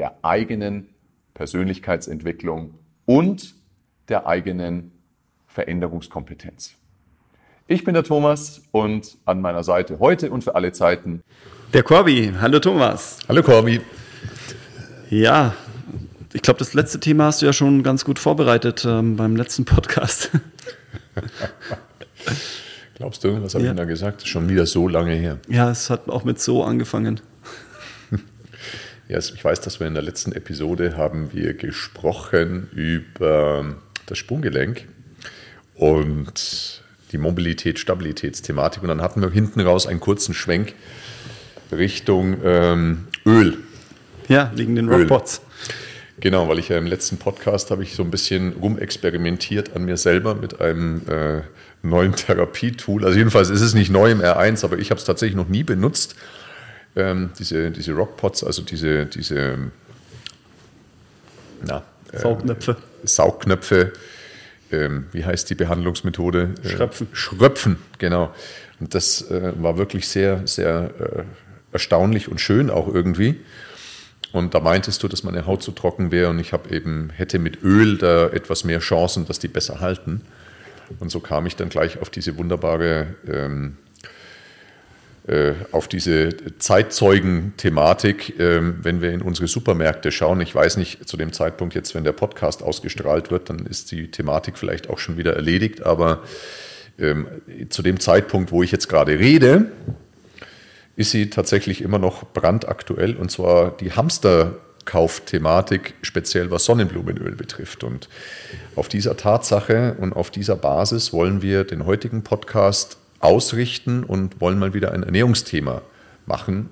der eigenen Persönlichkeitsentwicklung und der eigenen Veränderungskompetenz. Ich bin der Thomas und an meiner Seite heute und für alle Zeiten der Corby. Hallo Thomas. Hallo Corby. Ja, ich glaube, das letzte Thema hast du ja schon ganz gut vorbereitet ähm, beim letzten Podcast. Glaubst du, was habe ja. ich denn da gesagt? Schon wieder so lange her. Ja, es hat auch mit so angefangen. Ja, ich weiß, dass wir in der letzten Episode haben wir gesprochen über das Sprunggelenk und die Mobilität-Stabilitätsthematik. Und dann hatten wir hinten raus einen kurzen Schwenk Richtung ähm, Öl. Ja, wegen den Rockpots. Genau, weil ich ja im letzten Podcast habe ich so ein bisschen rumexperimentiert an mir selber mit einem äh, neuen Therapietool. Also jedenfalls ist es nicht neu im R1, aber ich habe es tatsächlich noch nie benutzt. Ähm, diese, diese Rockpots, also diese, diese na, äh, Saugnöpfe. Saugnöpfe. Ähm, wie heißt die Behandlungsmethode? Äh, Schröpfen. Schröpfen, genau. Und das äh, war wirklich sehr, sehr äh, erstaunlich und schön auch irgendwie. Und da meintest du, dass meine Haut zu trocken wäre und ich habe eben, hätte mit Öl da etwas mehr Chancen, dass die besser halten. Und so kam ich dann gleich auf diese wunderbare, ähm, äh, auf diese Zeitzeugen-Thematik, ähm, wenn wir in unsere Supermärkte schauen. Ich weiß nicht, zu dem Zeitpunkt jetzt, wenn der Podcast ausgestrahlt wird, dann ist die Thematik vielleicht auch schon wieder erledigt, aber ähm, zu dem Zeitpunkt, wo ich jetzt gerade rede, ist sie tatsächlich immer noch brandaktuell und zwar die Hamsterkaufthematik, speziell was Sonnenblumenöl betrifft. Und auf dieser Tatsache und auf dieser Basis wollen wir den heutigen Podcast ausrichten und wollen mal wieder ein Ernährungsthema machen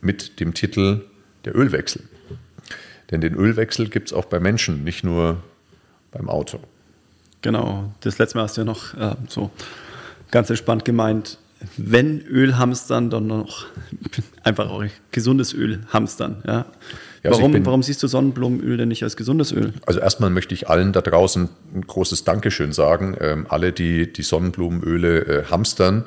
mit dem Titel Der Ölwechsel. Denn den Ölwechsel gibt es auch bei Menschen, nicht nur beim Auto. Genau, das letzte Mal hast du ja noch äh, so ganz entspannt gemeint, wenn Öl hamstern, dann noch einfach auch gesundes Öl hamstern. Ja. Ja, also warum, warum, siehst du Sonnenblumenöl denn nicht als gesundes Öl? Also erstmal möchte ich allen da draußen ein großes Dankeschön sagen. Ähm, alle, die die Sonnenblumenöle äh, hamstern,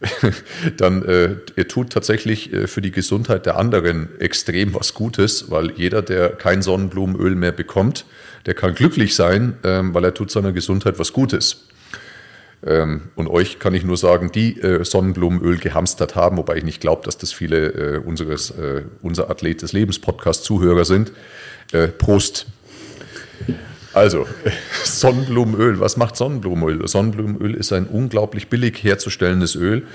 dann äh, ihr tut tatsächlich äh, für die Gesundheit der anderen extrem was Gutes, weil jeder, der kein Sonnenblumenöl mehr bekommt, der kann glücklich sein, ähm, weil er tut seiner Gesundheit was Gutes. Ähm, und euch kann ich nur sagen, die äh, Sonnenblumenöl gehamstert haben, wobei ich nicht glaube, dass das viele äh, unseres, äh, unser Athlet des Lebens Podcast Zuhörer sind. Prost. Also, Sonnenblumenöl. Was macht Sonnenblumenöl? Sonnenblumenöl ist ein unglaublich billig herzustellendes Öl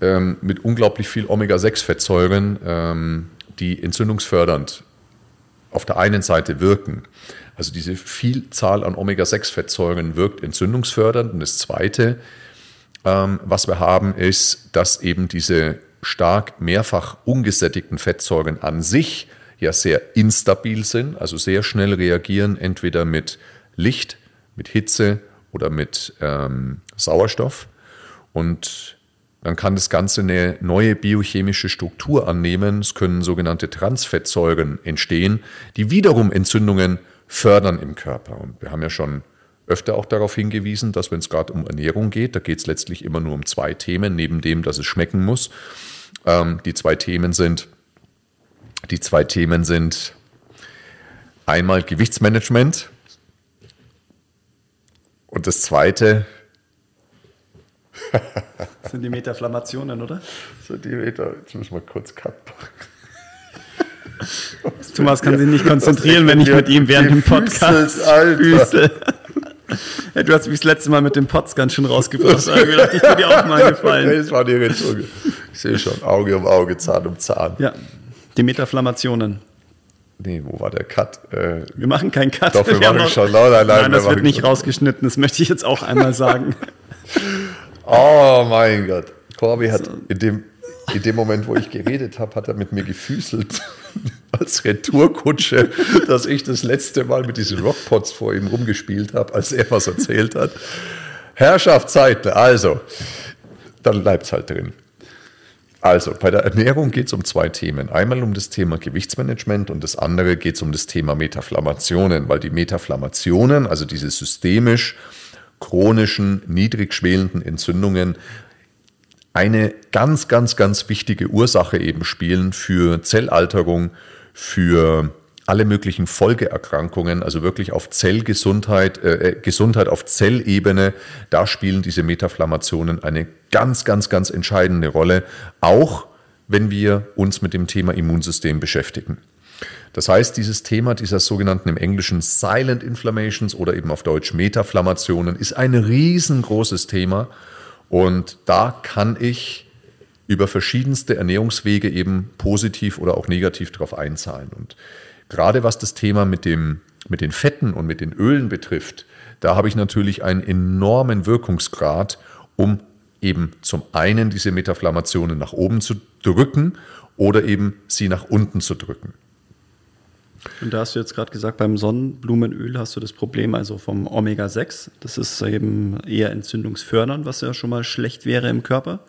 ähm, mit unglaublich viel Omega-6-Fettsäuren, ähm, die entzündungsfördernd auf der einen Seite wirken. Also diese Vielzahl an Omega-6-Fettsäuren wirkt entzündungsfördernd. Und das Zweite, ähm, was wir haben, ist, dass eben diese stark mehrfach ungesättigten Fettsäuren an sich ja sehr instabil sind, also sehr schnell reagieren, entweder mit Licht, mit Hitze oder mit ähm, Sauerstoff. Und dann kann das Ganze eine neue biochemische Struktur annehmen. Es können sogenannte Transfettsäuren entstehen, die wiederum Entzündungen fördern im Körper. Und wir haben ja schon öfter auch darauf hingewiesen, dass wenn es gerade um Ernährung geht, da geht es letztlich immer nur um zwei Themen, neben dem, dass es schmecken muss. Ähm, die zwei Themen sind, die zwei Themen sind einmal Gewichtsmanagement und das zweite sind die Metaflammationen, oder? So die Meter, jetzt müssen wir kurz cut machen. Thomas kann sich nicht konzentrieren, wenn ich mit ihm während dem Podcast füße. Ja, du hast mich das letzte Mal mit dem Pots ganz schön rausgebracht. Da habe ich gedacht, ich tue dir auch mal gefallen. Das war die Rettung. Ich sehe schon, Auge um Auge, Zahn um Zahn. Ja, die Metaflammationen. Nee, wo war der Cut? Äh, wir machen keinen Cut. Doch, wir, wir machen schon. Nein, nein, nein das wird nicht rausgeschnitten. Das möchte ich jetzt auch einmal sagen. oh mein Gott. Corby hat so. in dem in dem Moment, wo ich geredet habe, hat er mit mir gefüßelt. als Retourkutsche, dass ich das letzte Mal mit diesen Rockpots vor ihm rumgespielt habe, als er was erzählt hat. Herrschaftszeiten, also, dann bleibt es halt drin. Also, bei der Ernährung geht es um zwei Themen. Einmal um das Thema Gewichtsmanagement und das andere geht es um das Thema Metaflammationen, weil die Metaflammationen, also diese systemisch chronischen, niedrig schwelenden Entzündungen, eine ganz, ganz, ganz wichtige Ursache eben spielen für Zellalterung, für alle möglichen Folgeerkrankungen, also wirklich auf Zellgesundheit, äh, äh, Gesundheit auf Zellebene, da spielen diese Metaflammationen eine ganz, ganz, ganz entscheidende Rolle, auch wenn wir uns mit dem Thema Immunsystem beschäftigen. Das heißt, dieses Thema dieser sogenannten im Englischen Silent Inflammations oder eben auf Deutsch Metaflammationen ist ein riesengroßes Thema und da kann ich über verschiedenste Ernährungswege eben positiv oder auch negativ darauf einzahlen. Und gerade was das Thema mit, dem, mit den Fetten und mit den Ölen betrifft, da habe ich natürlich einen enormen Wirkungsgrad, um eben zum einen diese Metaflammationen nach oben zu drücken oder eben sie nach unten zu drücken. Und da hast du jetzt gerade gesagt, beim Sonnenblumenöl hast du das Problem also vom Omega-6. Das ist eben eher entzündungsfördernd, was ja schon mal schlecht wäre im Körper.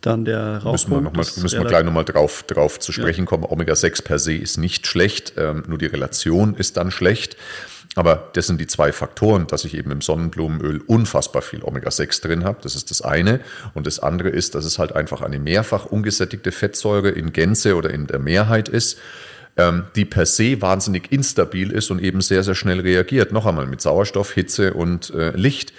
Dann der Rauchpunkt. Müssen wir, noch mal, müssen wir gleich nochmal drauf, drauf zu sprechen ja. kommen. Omega-6 per se ist nicht schlecht, ähm, nur die Relation ist dann schlecht. Aber das sind die zwei Faktoren, dass ich eben im Sonnenblumenöl unfassbar viel Omega-6 drin habe. Das ist das eine. Und das andere ist, dass es halt einfach eine mehrfach ungesättigte Fettsäure in Gänze oder in der Mehrheit ist ähm, die per se wahnsinnig instabil ist und eben sehr, sehr schnell reagiert. Noch einmal mit Sauerstoff, Hitze und äh, Licht.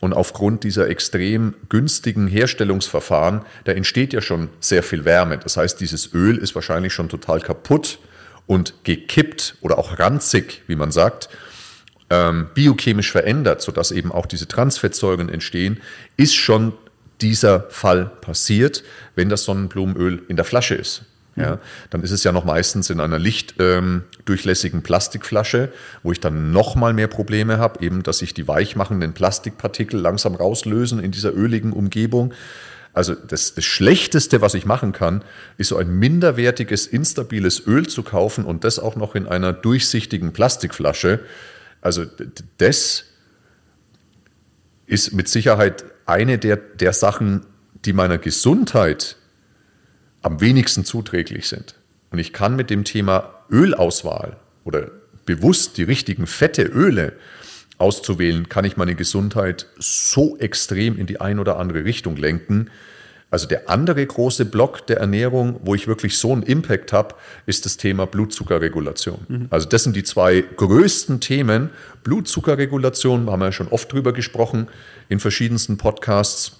Und aufgrund dieser extrem günstigen Herstellungsverfahren, da entsteht ja schon sehr viel Wärme. Das heißt, dieses Öl ist wahrscheinlich schon total kaputt und gekippt oder auch ranzig, wie man sagt, ähm, biochemisch verändert, sodass eben auch diese Transfettsäuren entstehen, ist schon dieser Fall passiert, wenn das Sonnenblumenöl in der Flasche ist. Ja, dann ist es ja noch meistens in einer lichtdurchlässigen ähm, Plastikflasche, wo ich dann noch mal mehr Probleme habe, eben, dass sich die weichmachenden Plastikpartikel langsam rauslösen in dieser öligen Umgebung. Also das, das, Schlechteste, was ich machen kann, ist so ein minderwertiges, instabiles Öl zu kaufen und das auch noch in einer durchsichtigen Plastikflasche. Also das ist mit Sicherheit eine der, der Sachen, die meiner Gesundheit am wenigsten zuträglich sind. Und ich kann mit dem Thema Ölauswahl oder bewusst die richtigen fette Öle auszuwählen, kann ich meine Gesundheit so extrem in die ein oder andere Richtung lenken. Also der andere große Block der Ernährung, wo ich wirklich so einen Impact habe, ist das Thema Blutzuckerregulation. Mhm. Also das sind die zwei größten Themen. Blutzuckerregulation, haben wir ja schon oft drüber gesprochen in verschiedensten Podcasts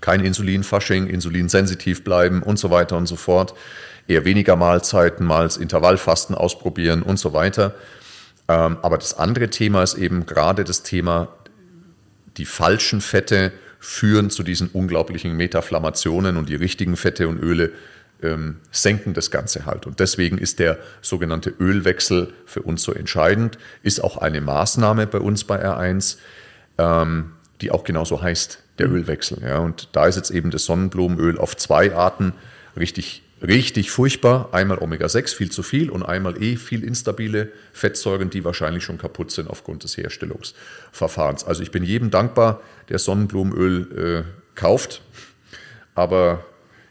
kein Insulinfasching, insulinsensitiv bleiben und so weiter und so fort. Eher weniger Mahlzeiten, mal Intervallfasten ausprobieren und so weiter. Ähm, aber das andere Thema ist eben gerade das Thema, die falschen Fette führen zu diesen unglaublichen Metaflammationen und die richtigen Fette und Öle ähm, senken das Ganze halt. Und deswegen ist der sogenannte Ölwechsel für uns so entscheidend, ist auch eine Maßnahme bei uns bei R1, ähm, die auch genauso heißt der mhm. Ölwechsel. Ja. Und da ist jetzt eben das Sonnenblumenöl auf zwei Arten richtig, richtig furchtbar. Einmal Omega-6, viel zu viel, und einmal eh viel instabile Fettsäuren, die wahrscheinlich schon kaputt sind aufgrund des Herstellungsverfahrens. Also ich bin jedem dankbar, der Sonnenblumenöl äh, kauft, aber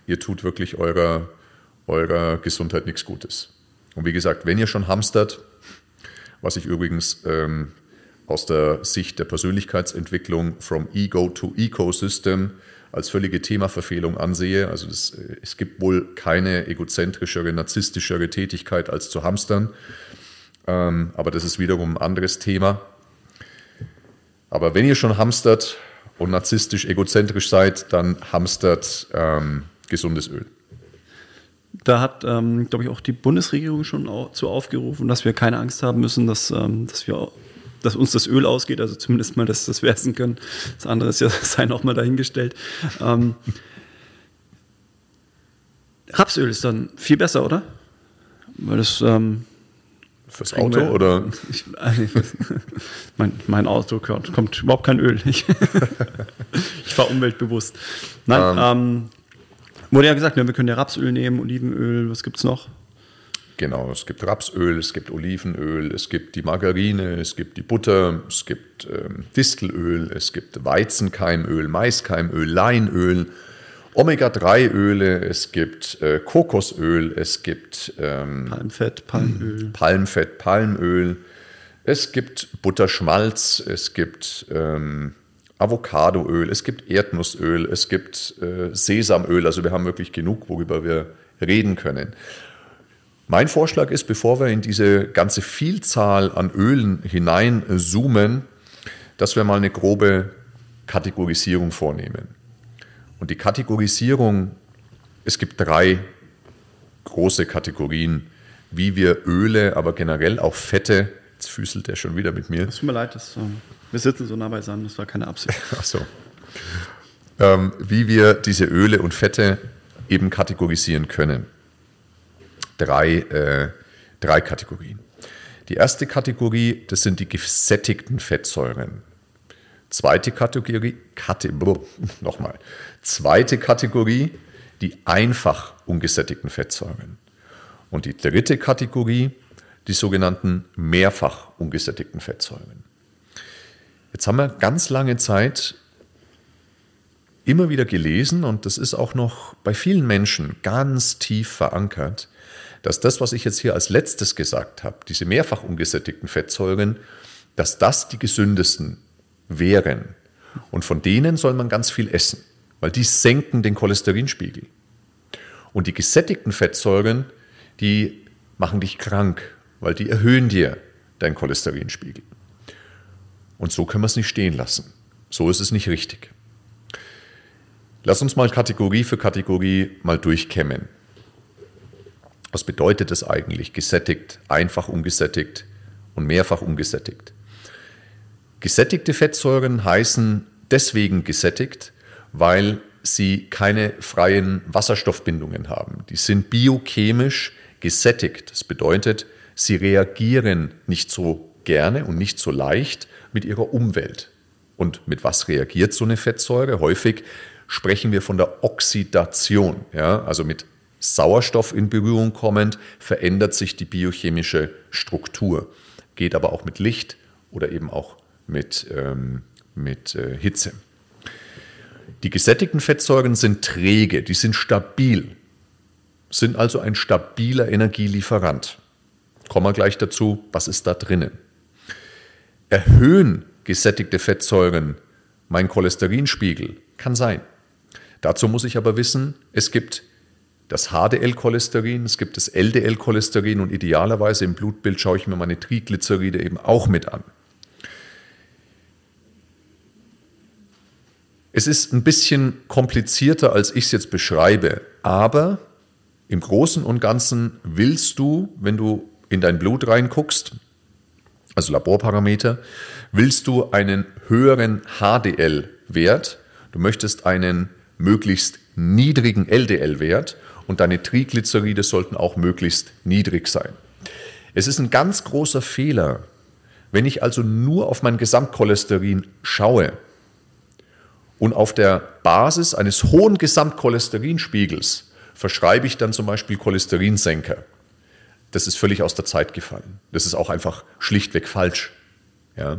ihr tut wirklich eurer, eurer Gesundheit nichts Gutes. Und wie gesagt, wenn ihr schon hamstert, was ich übrigens ähm, aus der Sicht der Persönlichkeitsentwicklung from Ego to Ecosystem als völlige Themaverfehlung ansehe. Also das, äh, es gibt wohl keine egozentrischere, narzisstischere Tätigkeit als zu hamstern. Ähm, aber das ist wiederum ein anderes Thema. Aber wenn ihr schon hamstert und narzisstisch, egozentrisch seid, dann hamstert ähm, gesundes Öl. Da hat, ähm, glaube ich, auch die Bundesregierung schon zu aufgerufen, dass wir keine Angst haben müssen, dass, ähm, dass wir dass uns das Öl ausgeht, also zumindest mal, dass das wir essen können. Das andere ist ja, sei noch mal dahingestellt. Ähm, Rapsöl ist dann viel besser, oder? Weil das ähm, Fürs Auto wir, oder? Ich, mein, mein, Auto kommt, kommt, überhaupt kein Öl. Ich, ich war umweltbewusst. Nein, ähm, ähm, wurde ja gesagt, ne, wir können ja Rapsöl nehmen, Olivenöl, was gibt es noch? Genau, es gibt Rapsöl, es gibt Olivenöl, es gibt die Margarine, es gibt die Butter, es gibt ähm, Distelöl, es gibt Weizenkeimöl, Maiskeimöl, Leinöl, Omega-3-Öle, es gibt äh, Kokosöl, es gibt ähm, Palmfett, Palmöl. Palmfett, Palmöl, es gibt Butterschmalz, es gibt ähm, Avocadoöl, es gibt Erdnussöl, es gibt äh, Sesamöl. Also wir haben wirklich genug, worüber wir reden können. Mein Vorschlag ist, bevor wir in diese ganze Vielzahl an Ölen hineinzoomen, dass wir mal eine grobe Kategorisierung vornehmen. Und die Kategorisierung, es gibt drei große Kategorien, wie wir Öle, aber generell auch Fette, jetzt füßelt er schon wieder mit mir. Es tut mir leid, das, ähm, wir sitzen so nah beisammen, das war keine Absicht. Ach so. Ähm, wie wir diese Öle und Fette eben kategorisieren können drei, äh, drei Kategorien. Die erste Kategorie, das sind die gesättigten Fettsäuren. Zweite Kategorie, Kate, nochmal. Zweite Kategorie, die einfach ungesättigten Fettsäuren. Und die dritte Kategorie, die sogenannten mehrfach ungesättigten Fettsäuren. Jetzt haben wir ganz lange Zeit immer wieder gelesen, und das ist auch noch bei vielen Menschen ganz tief verankert, dass das, was ich jetzt hier als letztes gesagt habe, diese mehrfach ungesättigten Fettsäuren, dass das die gesündesten wären. Und von denen soll man ganz viel essen, weil die senken den Cholesterinspiegel. Und die gesättigten Fettsäuren, die machen dich krank, weil die erhöhen dir deinen Cholesterinspiegel. Und so können wir es nicht stehen lassen. So ist es nicht richtig. Lass uns mal Kategorie für Kategorie mal durchkämmen. Was bedeutet es eigentlich? Gesättigt, einfach ungesättigt und mehrfach ungesättigt. Gesättigte Fettsäuren heißen deswegen gesättigt, weil sie keine freien Wasserstoffbindungen haben. Die sind biochemisch gesättigt. Das bedeutet, sie reagieren nicht so gerne und nicht so leicht mit ihrer Umwelt. Und mit was reagiert so eine Fettsäure? Häufig sprechen wir von der Oxidation, ja, also mit Sauerstoff in Berührung kommend, verändert sich die biochemische Struktur. Geht aber auch mit Licht oder eben auch mit, ähm, mit äh, Hitze. Die gesättigten Fettsäuren sind träge, die sind stabil, sind also ein stabiler Energielieferant. Kommen wir gleich dazu, was ist da drinnen. Erhöhen gesättigte Fettsäuren meinen Cholesterinspiegel? Kann sein. Dazu muss ich aber wissen, es gibt das HDL-Cholesterin, es gibt das LDL-Cholesterin und idealerweise im Blutbild schaue ich mir meine Triglyceride eben auch mit an. Es ist ein bisschen komplizierter, als ich es jetzt beschreibe, aber im Großen und Ganzen willst du, wenn du in dein Blut reinguckst, also Laborparameter, willst du einen höheren HDL-Wert, du möchtest einen möglichst niedrigen LDL-Wert und deine Triglyceride sollten auch möglichst niedrig sein. Es ist ein ganz großer Fehler, wenn ich also nur auf mein Gesamtcholesterin schaue und auf der Basis eines hohen Gesamtcholesterinspiegels verschreibe ich dann zum Beispiel Cholesterinsenker. Das ist völlig aus der Zeit gefallen. Das ist auch einfach schlichtweg falsch. Ja.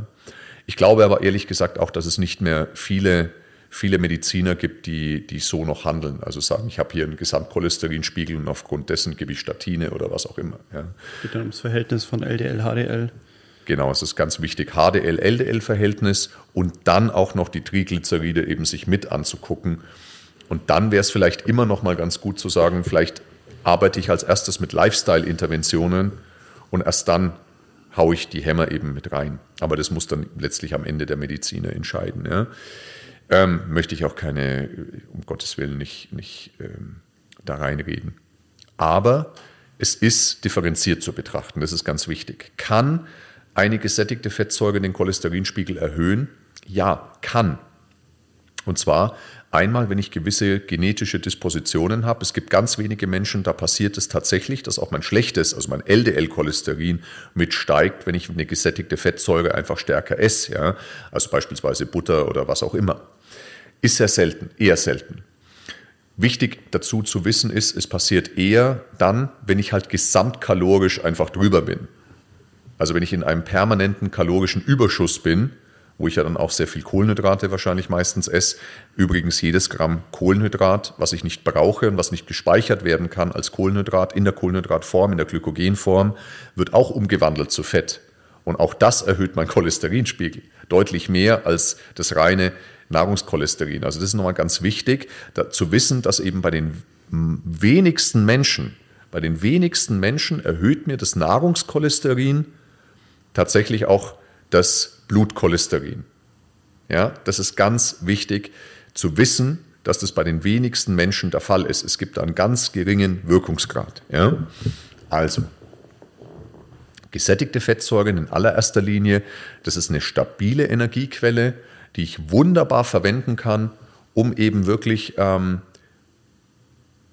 Ich glaube aber ehrlich gesagt auch, dass es nicht mehr viele viele Mediziner gibt, die, die so noch handeln. Also sagen, ich habe hier einen Gesamtcholesterinspiegel und aufgrund dessen gebe ich Statine oder was auch immer. Ja. Geht dann ums Verhältnis von LDL, HDL. Genau, es ist ganz wichtig, HDL-LDL-Verhältnis und dann auch noch die Triglyceride eben sich mit anzugucken. Und dann wäre es vielleicht immer noch mal ganz gut zu sagen, vielleicht arbeite ich als erstes mit Lifestyle-Interventionen und erst dann haue ich die Hämmer eben mit rein. Aber das muss dann letztlich am Ende der Mediziner entscheiden. Ja. Ähm, möchte ich auch keine, um Gottes Willen, nicht, nicht ähm, da reinreden. Aber es ist differenziert zu betrachten, das ist ganz wichtig. Kann eine gesättigte Fettsäure den Cholesterinspiegel erhöhen? Ja, kann. Und zwar einmal, wenn ich gewisse genetische Dispositionen habe. Es gibt ganz wenige Menschen, da passiert es tatsächlich, dass auch mein schlechtes, also mein LDL-Cholesterin mitsteigt, wenn ich eine gesättigte Fettsäure einfach stärker esse. Ja? Also beispielsweise Butter oder was auch immer. Ist sehr selten, eher selten. Wichtig dazu zu wissen ist, es passiert eher dann, wenn ich halt gesamtkalorisch einfach drüber bin. Also wenn ich in einem permanenten kalorischen Überschuss bin, wo ich ja dann auch sehr viel Kohlenhydrate wahrscheinlich meistens esse. Übrigens jedes Gramm Kohlenhydrat, was ich nicht brauche und was nicht gespeichert werden kann als Kohlenhydrat in der Kohlenhydratform, in der Glykogenform, wird auch umgewandelt zu Fett. Und auch das erhöht meinen Cholesterinspiegel deutlich mehr als das reine Nahrungscholesterin. Also das ist nochmal ganz wichtig, da, zu wissen, dass eben bei den wenigsten Menschen, bei den wenigsten Menschen erhöht mir das Nahrungscholesterin tatsächlich auch das Blutcholesterin. Ja, das ist ganz wichtig zu wissen, dass das bei den wenigsten Menschen der Fall ist. Es gibt einen ganz geringen Wirkungsgrad. Ja? Also, gesättigte Fettsäuren in allererster Linie, das ist eine stabile Energiequelle, die ich wunderbar verwenden kann, um eben wirklich ähm,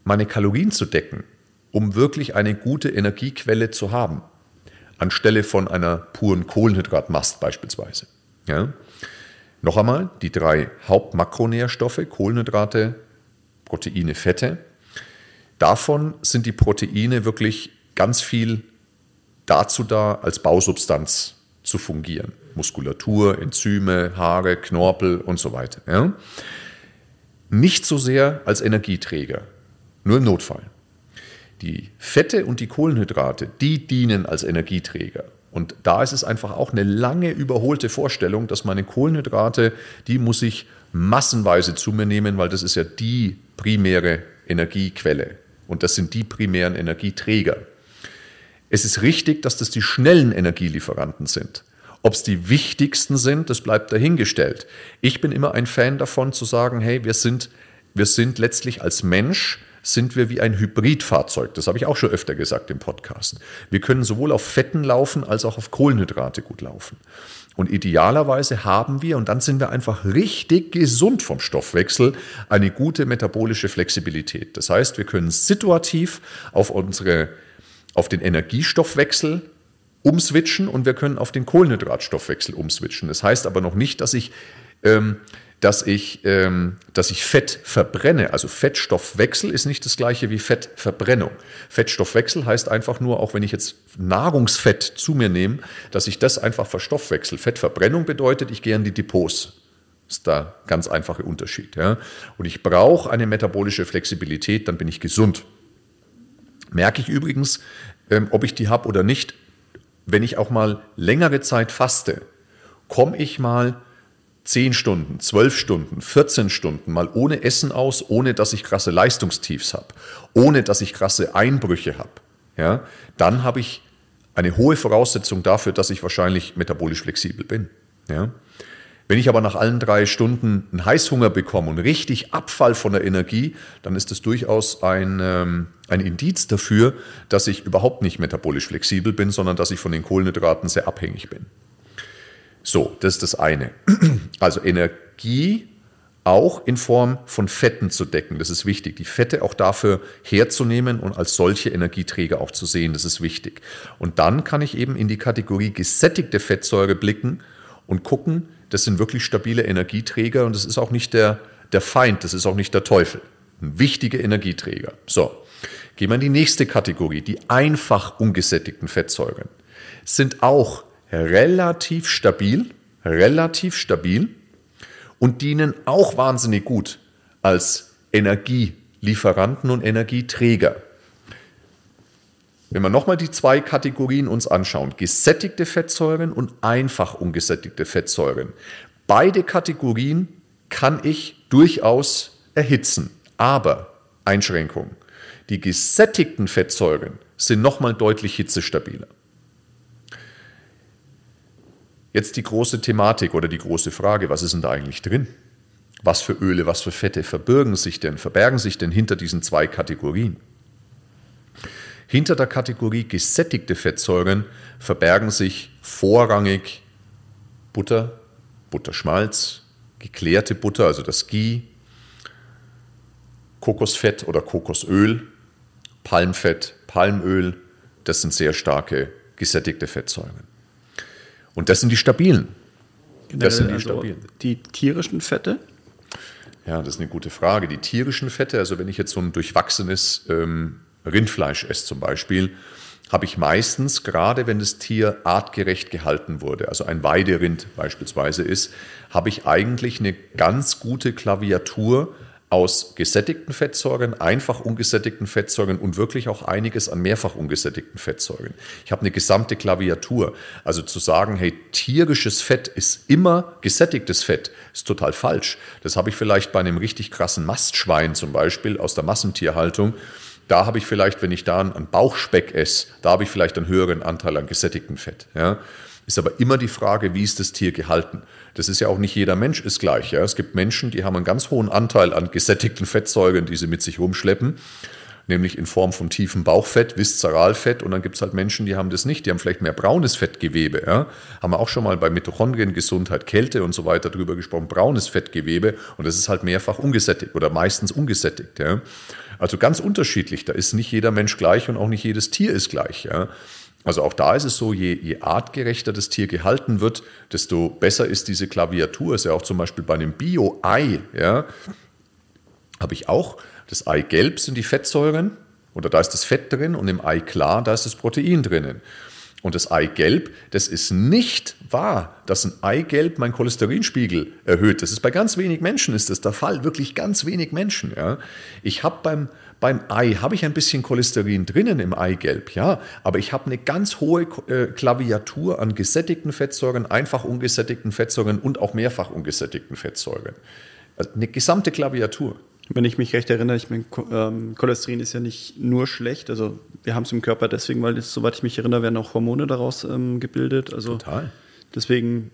meine Kalorien zu decken, um wirklich eine gute Energiequelle zu haben anstelle von einer puren Kohlenhydratmast beispielsweise. Ja? Noch einmal, die drei Hauptmakronährstoffe, Kohlenhydrate, Proteine, Fette. Davon sind die Proteine wirklich ganz viel dazu da, als Bausubstanz zu fungieren. Muskulatur, Enzyme, Haare, Knorpel und so weiter. Ja? Nicht so sehr als Energieträger, nur im Notfall. Die Fette und die Kohlenhydrate, die dienen als Energieträger. Und da ist es einfach auch eine lange überholte Vorstellung, dass meine Kohlenhydrate, die muss ich massenweise zu mir nehmen, weil das ist ja die primäre Energiequelle. Und das sind die primären Energieträger. Es ist richtig, dass das die schnellen Energielieferanten sind. Ob es die wichtigsten sind, das bleibt dahingestellt. Ich bin immer ein Fan davon zu sagen, hey, wir sind, wir sind letztlich als Mensch sind wir wie ein Hybridfahrzeug. Das habe ich auch schon öfter gesagt im Podcast. Wir können sowohl auf Fetten laufen als auch auf Kohlenhydrate gut laufen. Und idealerweise haben wir, und dann sind wir einfach richtig gesund vom Stoffwechsel, eine gute metabolische Flexibilität. Das heißt, wir können situativ auf, unsere, auf den Energiestoffwechsel umswitchen und wir können auf den Kohlenhydratstoffwechsel umswitchen. Das heißt aber noch nicht, dass ich ähm, dass ich, ähm, dass ich Fett verbrenne. Also Fettstoffwechsel ist nicht das gleiche wie Fettverbrennung. Fettstoffwechsel heißt einfach nur, auch wenn ich jetzt Nahrungsfett zu mir nehme, dass ich das einfach verstoffwechsel. Fettverbrennung bedeutet, ich gehe an die Depots. Das ist da ganz einfache Unterschied. Ja? Und ich brauche eine metabolische Flexibilität, dann bin ich gesund. Merke ich übrigens, ähm, ob ich die habe oder nicht, wenn ich auch mal längere Zeit faste, komme ich mal 10 Stunden, 12 Stunden, 14 Stunden mal ohne Essen aus, ohne dass ich krasse Leistungstiefs habe, ohne dass ich krasse Einbrüche habe, ja, dann habe ich eine hohe Voraussetzung dafür, dass ich wahrscheinlich metabolisch flexibel bin. Ja. Wenn ich aber nach allen drei Stunden einen Heißhunger bekomme und richtig Abfall von der Energie, dann ist das durchaus ein, ähm, ein Indiz dafür, dass ich überhaupt nicht metabolisch flexibel bin, sondern dass ich von den Kohlenhydraten sehr abhängig bin. So, das ist das eine. Also Energie auch in Form von Fetten zu decken. Das ist wichtig. Die Fette auch dafür herzunehmen und als solche Energieträger auch zu sehen. Das ist wichtig. Und dann kann ich eben in die Kategorie gesättigte Fettsäure blicken und gucken, das sind wirklich stabile Energieträger und das ist auch nicht der, der Feind, das ist auch nicht der Teufel. Ein wichtiger Energieträger. So, gehen wir in die nächste Kategorie, die einfach ungesättigten Fettsäuren. Sind auch relativ stabil, relativ stabil und dienen auch wahnsinnig gut als Energielieferanten und Energieträger. Wenn wir nochmal die zwei Kategorien uns anschauen, gesättigte Fettsäuren und einfach ungesättigte Fettsäuren. Beide Kategorien kann ich durchaus erhitzen, aber Einschränkung. Die gesättigten Fettsäuren sind nochmal deutlich hitzestabiler. Jetzt die große Thematik oder die große Frage, was ist denn da eigentlich drin? Was für Öle, was für Fette verbirgen sich denn, verbergen sich denn hinter diesen zwei Kategorien? Hinter der Kategorie gesättigte Fettsäuren verbergen sich vorrangig Butter, Butterschmalz, geklärte Butter, also das Ghee, Kokosfett oder Kokosöl, Palmfett, Palmöl, das sind sehr starke gesättigte Fettsäuren. Und das sind die stabilen. das sind die also stabilen. Die tierischen Fette? Ja, das ist eine gute Frage. Die tierischen Fette, also wenn ich jetzt so ein durchwachsenes ähm, Rindfleisch esse zum Beispiel, habe ich meistens, gerade wenn das Tier artgerecht gehalten wurde, also ein Weiderind beispielsweise ist, habe ich eigentlich eine ganz gute Klaviatur aus gesättigten Fettsäuren, einfach ungesättigten Fettsäuren und wirklich auch einiges an mehrfach ungesättigten Fettsäuren. Ich habe eine gesamte Klaviatur. Also zu sagen, hey, tierisches Fett ist immer gesättigtes Fett, ist total falsch. Das habe ich vielleicht bei einem richtig krassen Mastschwein zum Beispiel aus der Massentierhaltung. Da habe ich vielleicht, wenn ich da einen Bauchspeck esse, da habe ich vielleicht einen höheren Anteil an gesättigtem Fett. Ja. Ist aber immer die Frage, wie ist das Tier gehalten? Das ist ja auch nicht jeder Mensch ist gleich. Ja? Es gibt Menschen, die haben einen ganz hohen Anteil an gesättigten Fettsäuren, die sie mit sich rumschleppen, nämlich in Form von tiefem Bauchfett, Viszeralfett. Und dann gibt es halt Menschen, die haben das nicht. Die haben vielleicht mehr braunes Fettgewebe. Ja? Haben wir auch schon mal bei Mitochondriengesundheit, Kälte und so weiter drüber gesprochen. Braunes Fettgewebe. Und das ist halt mehrfach ungesättigt oder meistens ungesättigt. Ja? Also ganz unterschiedlich. Da ist nicht jeder Mensch gleich und auch nicht jedes Tier ist gleich. Ja? Also auch da ist es so, je, je, artgerechter das Tier gehalten wird, desto besser ist diese Klaviatur. Ist ja auch zum Beispiel bei einem Bio-Ei, ja, habe ich auch, das Eigelb sind die Fettsäuren oder da ist das Fett drin und im Ei klar, da ist das Protein drinnen. Und das Eigelb, das ist nicht wahr, dass ein Eigelb meinen Cholesterinspiegel erhöht. Das ist bei ganz wenig Menschen ist das der Fall, wirklich ganz wenig Menschen. Ja. Ich habe beim beim Ei habe ich ein bisschen Cholesterin drinnen im Eigelb, ja, aber ich habe eine ganz hohe äh, Klaviatur an gesättigten Fettsäuren, einfach ungesättigten Fettsäuren und auch mehrfach ungesättigten Fettsäuren. Also eine gesamte Klaviatur. Wenn ich mich recht erinnere, ich meine, ähm, Cholesterin ist ja nicht nur schlecht. Also wir haben es im Körper deswegen, weil, das, soweit ich mich erinnere, werden auch Hormone daraus ähm, gebildet. Also Total. Deswegen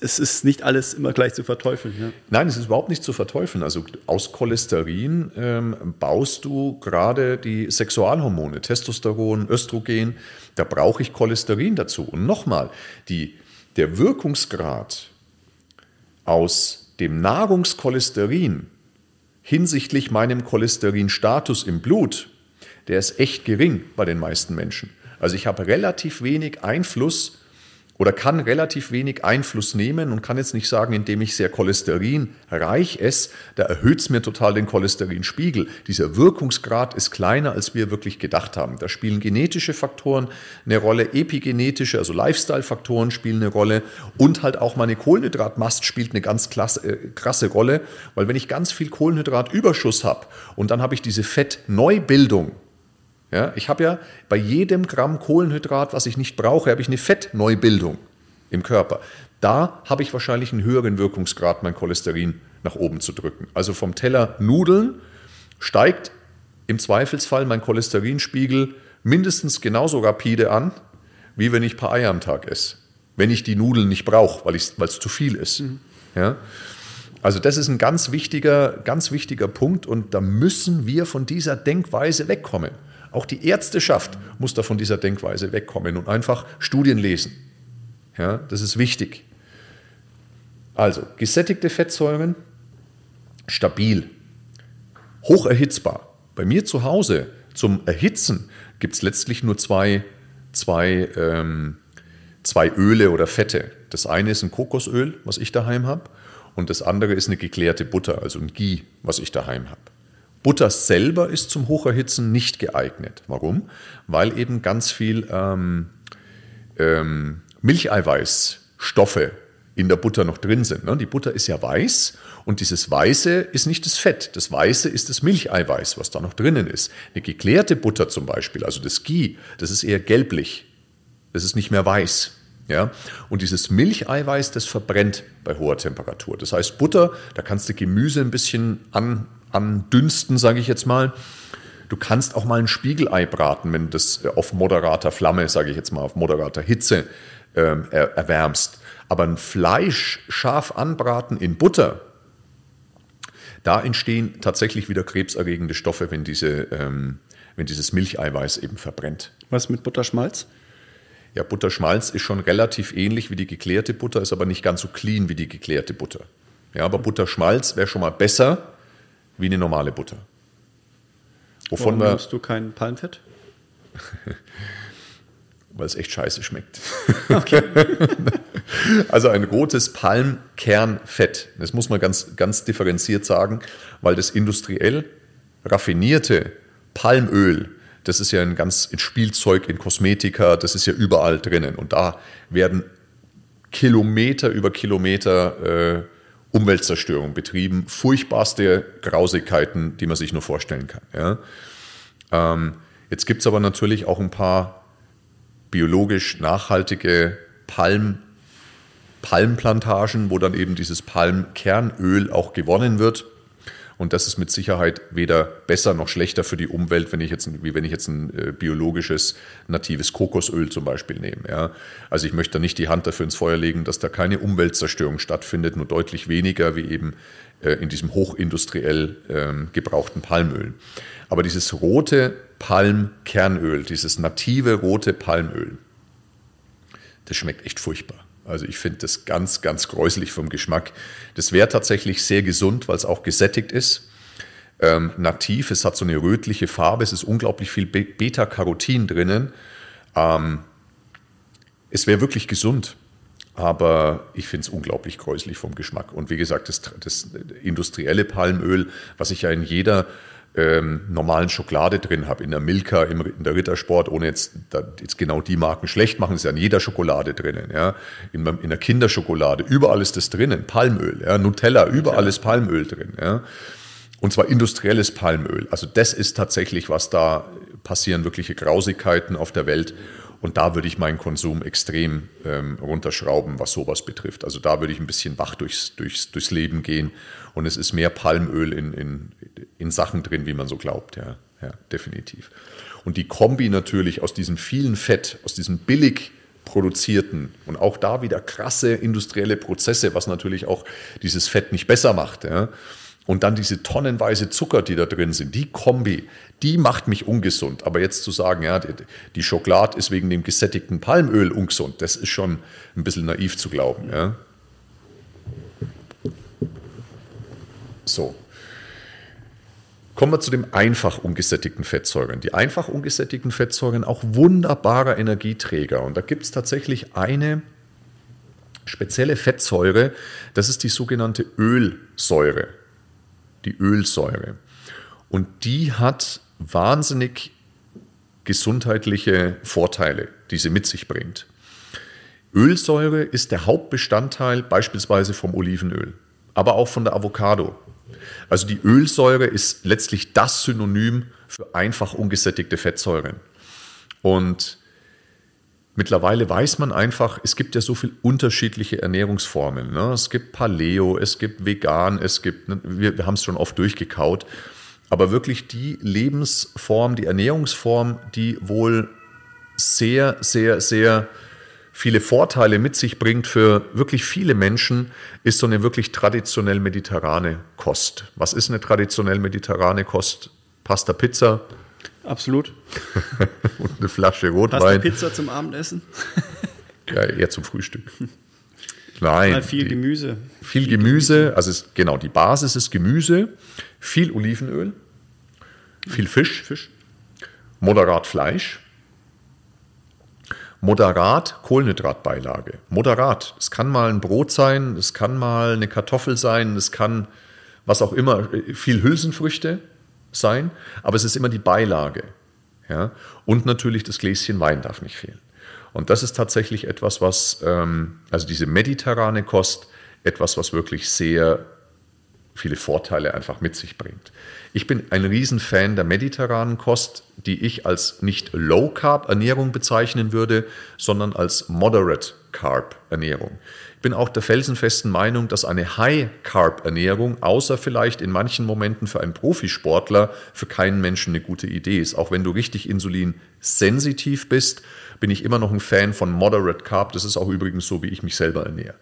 es ist nicht alles immer gleich zu verteufeln. Ja? Nein, es ist überhaupt nicht zu verteufeln. Also aus Cholesterin ähm, baust du gerade die Sexualhormone, Testosteron, Östrogen. Da brauche ich Cholesterin dazu. Und nochmal, der Wirkungsgrad aus dem Nahrungscholesterin hinsichtlich meinem Cholesterinstatus im Blut, der ist echt gering bei den meisten Menschen. Also ich habe relativ wenig Einfluss oder kann relativ wenig Einfluss nehmen und kann jetzt nicht sagen, indem ich sehr cholesterinreich esse, da erhöht es mir total den Cholesterinspiegel. Dieser Wirkungsgrad ist kleiner, als wir wirklich gedacht haben. Da spielen genetische Faktoren eine Rolle, epigenetische, also Lifestyle-Faktoren spielen eine Rolle und halt auch meine Kohlenhydratmast spielt eine ganz klasse, äh, krasse Rolle, weil wenn ich ganz viel Kohlenhydratüberschuss habe und dann habe ich diese Fettneubildung, ja, ich habe ja bei jedem Gramm Kohlenhydrat, was ich nicht brauche, habe ich eine Fettneubildung im Körper. Da habe ich wahrscheinlich einen höheren Wirkungsgrad, mein Cholesterin nach oben zu drücken. Also vom Teller Nudeln steigt im Zweifelsfall mein Cholesterinspiegel mindestens genauso rapide an, wie wenn ich ein paar Eier am Tag esse. Wenn ich die Nudeln nicht brauche, weil es zu viel ist. Mhm. Ja? Also das ist ein ganz wichtiger, ganz wichtiger Punkt und da müssen wir von dieser Denkweise wegkommen. Auch die Ärzteschaft muss da von dieser Denkweise wegkommen und einfach Studien lesen. Ja, das ist wichtig. Also, gesättigte Fettsäuren, stabil, hoch erhitzbar. Bei mir zu Hause zum Erhitzen gibt es letztlich nur zwei, zwei, ähm, zwei Öle oder Fette. Das eine ist ein Kokosöl, was ich daheim habe, und das andere ist eine geklärte Butter, also ein Ghee, was ich daheim habe. Butter selber ist zum Hocherhitzen nicht geeignet. Warum? Weil eben ganz viel ähm, ähm, Milcheiweißstoffe in der Butter noch drin sind. Ne? Die Butter ist ja weiß und dieses Weiße ist nicht das Fett. Das Weiße ist das Milcheiweiß, was da noch drinnen ist. Eine geklärte Butter zum Beispiel, also das Ghee, das ist eher gelblich. Das ist nicht mehr weiß. Ja? Und dieses Milcheiweiß, das verbrennt bei hoher Temperatur. Das heißt, Butter, da kannst du Gemüse ein bisschen an, andünsten, sage ich jetzt mal. Du kannst auch mal ein Spiegelei braten, wenn du das auf moderater Flamme, sage ich jetzt mal, auf moderater Hitze ähm, er, erwärmst. Aber ein Fleisch scharf anbraten in Butter, da entstehen tatsächlich wieder krebserregende Stoffe, wenn, diese, ähm, wenn dieses Milcheiweiß eben verbrennt. Was mit Butterschmalz? Ja, Butterschmalz ist schon relativ ähnlich wie die geklärte Butter, ist aber nicht ganz so clean wie die geklärte Butter. Ja, aber Butterschmalz wäre schon mal besser wie eine normale Butter. Wovon Warum nimmst du kein Palmfett? Weil es echt scheiße schmeckt. Okay. Also ein rotes Palmkernfett. Das muss man ganz, ganz differenziert sagen, weil das industriell raffinierte Palmöl, das ist ja ein ganz in Spielzeug, in Kosmetika, das ist ja überall drinnen. Und da werden Kilometer über Kilometer äh, Umweltzerstörung betrieben, furchtbarste Grausigkeiten, die man sich nur vorstellen kann. Ja. Ähm, jetzt gibt es aber natürlich auch ein paar biologisch nachhaltige Palm, Palmplantagen, wo dann eben dieses Palmkernöl auch gewonnen wird. Und das ist mit Sicherheit weder besser noch schlechter für die Umwelt, wenn ich jetzt, wie wenn ich jetzt ein äh, biologisches, natives Kokosöl zum Beispiel nehme. Ja. Also ich möchte da nicht die Hand dafür ins Feuer legen, dass da keine Umweltzerstörung stattfindet, nur deutlich weniger wie eben äh, in diesem hochindustriell ähm, gebrauchten Palmöl. Aber dieses rote Palmkernöl, dieses native rote Palmöl, das schmeckt echt furchtbar. Also ich finde das ganz, ganz gräuslich vom Geschmack. Das wäre tatsächlich sehr gesund, weil es auch gesättigt ist. Ähm, nativ, es hat so eine rötliche Farbe, es ist unglaublich viel Beta-Carotin drinnen. Ähm, es wäre wirklich gesund, aber ich finde es unglaublich gräuslich vom Geschmack. Und wie gesagt, das, das industrielle Palmöl, was ich ja in jeder ähm, normalen Schokolade drin habe, in der Milka, im, in der Rittersport, ohne jetzt, da, jetzt genau die Marken schlecht machen, ist ja in jeder Schokolade drinnen, ja, in, in der Kinderschokolade, überall ist das drinnen, Palmöl, ja, Nutella, überall ist Palmöl drin, ja. Und zwar industrielles Palmöl. Also das ist tatsächlich, was da passieren, wirkliche Grausigkeiten auf der Welt. Und da würde ich meinen Konsum extrem ähm, runterschrauben, was sowas betrifft. Also da würde ich ein bisschen wach durchs, durchs, durchs Leben gehen. Und es ist mehr Palmöl in, in, in Sachen drin, wie man so glaubt. Ja, ja, definitiv. Und die Kombi natürlich aus diesem vielen Fett, aus diesem billig produzierten und auch da wieder krasse industrielle Prozesse, was natürlich auch dieses Fett nicht besser macht. Ja und dann diese tonnenweise Zucker, die da drin sind, die Kombi, die macht mich ungesund. Aber jetzt zu sagen, ja, die Schokolade ist wegen dem gesättigten Palmöl ungesund, das ist schon ein bisschen naiv zu glauben. Ja. So. Kommen wir zu dem einfach ungesättigten Fettsäuren. Die einfach ungesättigten Fettsäuren auch wunderbarer Energieträger. Und da gibt es tatsächlich eine spezielle Fettsäure, das ist die sogenannte Ölsäure die Ölsäure. Und die hat wahnsinnig gesundheitliche Vorteile, die sie mit sich bringt. Ölsäure ist der Hauptbestandteil beispielsweise vom Olivenöl, aber auch von der Avocado. Also die Ölsäure ist letztlich das Synonym für einfach ungesättigte Fettsäuren. Und Mittlerweile weiß man einfach, es gibt ja so viele unterschiedliche Ernährungsformen. Ne? Es gibt Paleo, es gibt Vegan, es gibt, ne, wir, wir haben es schon oft durchgekaut, aber wirklich die Lebensform, die Ernährungsform, die wohl sehr, sehr, sehr viele Vorteile mit sich bringt für wirklich viele Menschen, ist so eine wirklich traditionell mediterrane Kost. Was ist eine traditionell mediterrane Kost? Pasta, Pizza, Absolut. und eine Flasche Rotwein. Hast du Pizza zum Abendessen? ja, eher zum Frühstück. Nein. Mal viel Gemüse. Viel, viel Gemüse, Gemüse. also ist, genau, die Basis ist Gemüse, viel Olivenöl, viel Fisch, Fisch, moderat Fleisch, moderat Kohlenhydratbeilage. Moderat. Es kann mal ein Brot sein, es kann mal eine Kartoffel sein, es kann was auch immer, viel Hülsenfrüchte, sein, aber es ist immer die Beilage. Ja? Und natürlich das Gläschen Wein darf nicht fehlen. Und das ist tatsächlich etwas, was, ähm, also diese mediterrane Kost, etwas, was wirklich sehr viele Vorteile einfach mit sich bringt. Ich bin ein Riesenfan der mediterranen Kost, die ich als nicht Low Carb Ernährung bezeichnen würde, sondern als Moderate Carb Ernährung. Ich bin auch der felsenfesten Meinung, dass eine High-Carb-Ernährung, außer vielleicht in manchen Momenten für einen Profisportler, für keinen Menschen eine gute Idee ist. Auch wenn du richtig insulinsensitiv bist, bin ich immer noch ein Fan von Moderate Carb. Das ist auch übrigens so, wie ich mich selber ernähre.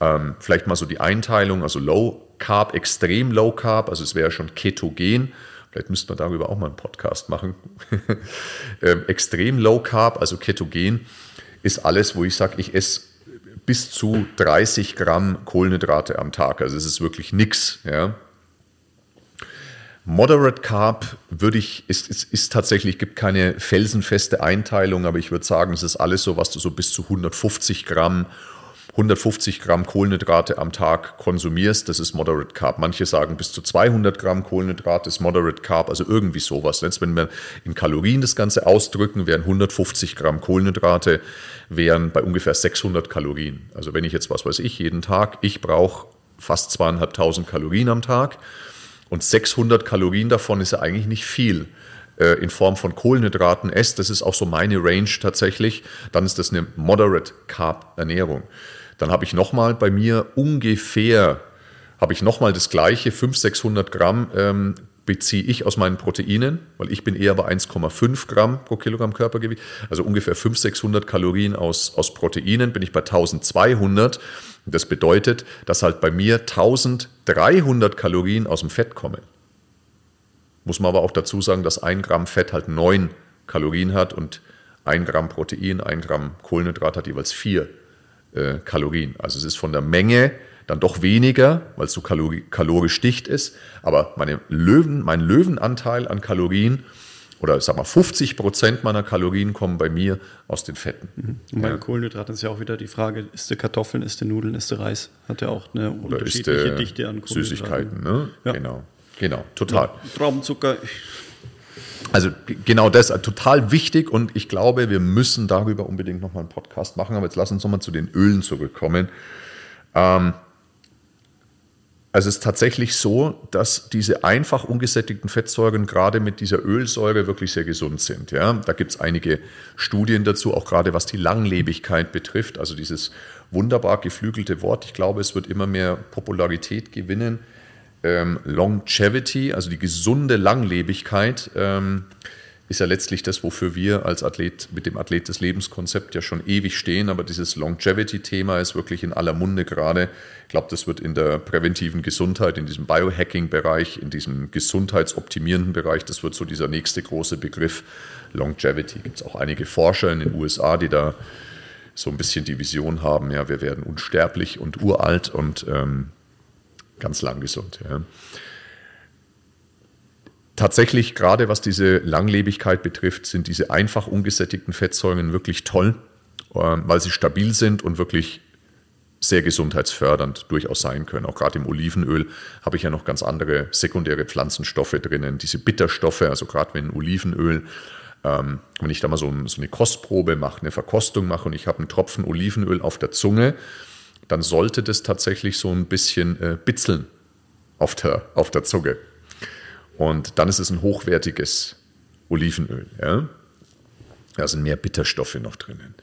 Ähm, vielleicht mal so die Einteilung, also Low Carb, extrem Low Carb, also es wäre schon ketogen. Vielleicht müsste man darüber auch mal einen Podcast machen. ähm, extrem Low Carb, also ketogen, ist alles, wo ich sage, ich esse bis zu 30 Gramm Kohlenhydrate am Tag. Also es ist wirklich nichts. Ja. Moderate Carb würde ich, ist, ist, ist tatsächlich, gibt keine felsenfeste Einteilung, aber ich würde sagen, es ist alles so, was du so bis zu 150 Gramm 150 Gramm Kohlenhydrate am Tag konsumierst, das ist Moderate Carb. Manche sagen bis zu 200 Gramm Kohlenhydrate ist Moderate Carb, also irgendwie sowas. Jetzt, wenn wir in Kalorien das Ganze ausdrücken, wären 150 Gramm Kohlenhydrate wären bei ungefähr 600 Kalorien. Also wenn ich jetzt, was weiß ich, jeden Tag, ich brauche fast zweieinhalbtausend Kalorien am Tag und 600 Kalorien davon ist ja eigentlich nicht viel äh, in Form von Kohlenhydraten esse, das ist auch so meine Range tatsächlich, dann ist das eine Moderate Carb Ernährung. Dann habe ich nochmal bei mir ungefähr, habe ich nochmal das gleiche, 500, 600 Gramm ähm, beziehe ich aus meinen Proteinen, weil ich bin eher bei 1,5 Gramm pro Kilogramm Körpergewicht, also ungefähr 500, 600 Kalorien aus, aus Proteinen, bin ich bei 1200. Das bedeutet, dass halt bei mir 1300 Kalorien aus dem Fett kommen. Muss man aber auch dazu sagen, dass ein Gramm Fett halt 9 Kalorien hat und ein Gramm Protein, ein Gramm Kohlenhydrat hat jeweils 4 äh, Kalorien. Also es ist von der Menge dann doch weniger, weil es so kalorisch dicht ist. Aber meine Löwen, mein Löwenanteil an Kalorien oder sag mal 50 Prozent meiner Kalorien kommen bei mir aus den Fetten. Mhm. Und bei ja. Kohlenhydraten ist ja auch wieder die Frage, ist der Kartoffeln, ist der Nudeln, ist der Reis? Hat ja auch eine oder unterschiedliche Dichte an Kohlenhydraten. Süßigkeiten, ne? Ja. Genau, genau, total. Ja, Traubenzucker. Also genau das, total wichtig und ich glaube, wir müssen darüber unbedingt nochmal einen Podcast machen. Aber jetzt lass uns nochmal zu den Ölen zurückkommen. Ähm, also es ist tatsächlich so, dass diese einfach ungesättigten Fettsäuren gerade mit dieser Ölsäure wirklich sehr gesund sind. Ja? Da gibt es einige Studien dazu, auch gerade was die Langlebigkeit betrifft. Also dieses wunderbar geflügelte Wort, ich glaube, es wird immer mehr Popularität gewinnen ähm, Longevity, also die gesunde Langlebigkeit, ähm, ist ja letztlich das, wofür wir als Athlet mit dem Athlet des Lebenskonzept ja schon ewig stehen. Aber dieses Longevity-Thema ist wirklich in aller Munde gerade. Ich glaube, das wird in der präventiven Gesundheit, in diesem Biohacking-Bereich, in diesem gesundheitsoptimierenden Bereich, das wird so dieser nächste große Begriff Longevity. Gibt es auch einige Forscher in den USA, die da so ein bisschen die Vision haben, ja, wir werden unsterblich und uralt und ähm, ganz lang gesund. Ja. Tatsächlich, gerade was diese Langlebigkeit betrifft, sind diese einfach ungesättigten Fettsäuren wirklich toll, ähm, weil sie stabil sind und wirklich sehr gesundheitsfördernd durchaus sein können. Auch gerade im Olivenöl habe ich ja noch ganz andere sekundäre Pflanzenstoffe drinnen, diese Bitterstoffe, also gerade wenn Olivenöl, ähm, wenn ich da mal so, so, eine Kostprobe mache, eine Verkostung mache und ich habe einen Tropfen Olivenöl auf der Zunge, dann sollte das tatsächlich so ein bisschen äh, bitzeln auf der, auf der Zunge. Und dann ist es ein hochwertiges Olivenöl. Ja? Da sind mehr Bitterstoffe noch drinnen.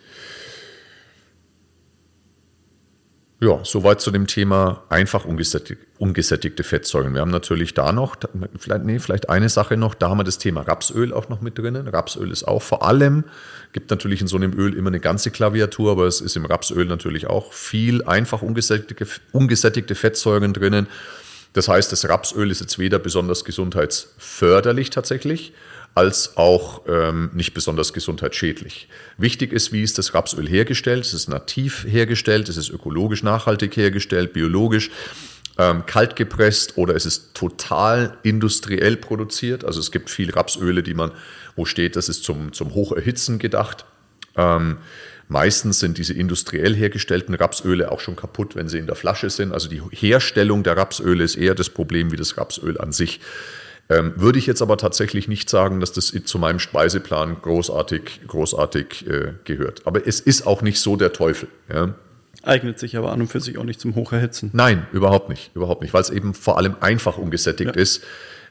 Ja, soweit zu dem Thema einfach ungesättig, ungesättigte Fettsäuren. Wir haben natürlich da noch, vielleicht, nee, vielleicht eine Sache noch, da haben wir das Thema Rapsöl auch noch mit drinnen. Rapsöl ist auch vor allem, gibt natürlich in so einem Öl immer eine ganze Klaviatur, aber es ist im Rapsöl natürlich auch viel einfach ungesättigte, ungesättigte Fettsäuren drinnen. Das heißt, das Rapsöl ist jetzt weder besonders gesundheitsförderlich tatsächlich, als auch ähm, nicht besonders gesundheitsschädlich. Wichtig ist, wie ist das Rapsöl hergestellt? Es ist nativ hergestellt, es ist ökologisch nachhaltig hergestellt, biologisch, ähm, kalt gepresst oder es ist total industriell produziert. Also es gibt viel Rapsöle, die man, wo steht, das ist zum, zum Hocherhitzen gedacht. Ähm, Meistens sind diese industriell hergestellten Rapsöle auch schon kaputt, wenn sie in der Flasche sind. Also die Herstellung der Rapsöle ist eher das Problem wie das Rapsöl an sich. Ähm, würde ich jetzt aber tatsächlich nicht sagen, dass das zu meinem Speiseplan großartig, großartig äh, gehört. Aber es ist auch nicht so der Teufel. Ja. Eignet sich aber an und für sich auch nicht zum Hocherhitzen. Nein, überhaupt nicht. Überhaupt nicht, weil es eben vor allem einfach ungesättigt ja. ist.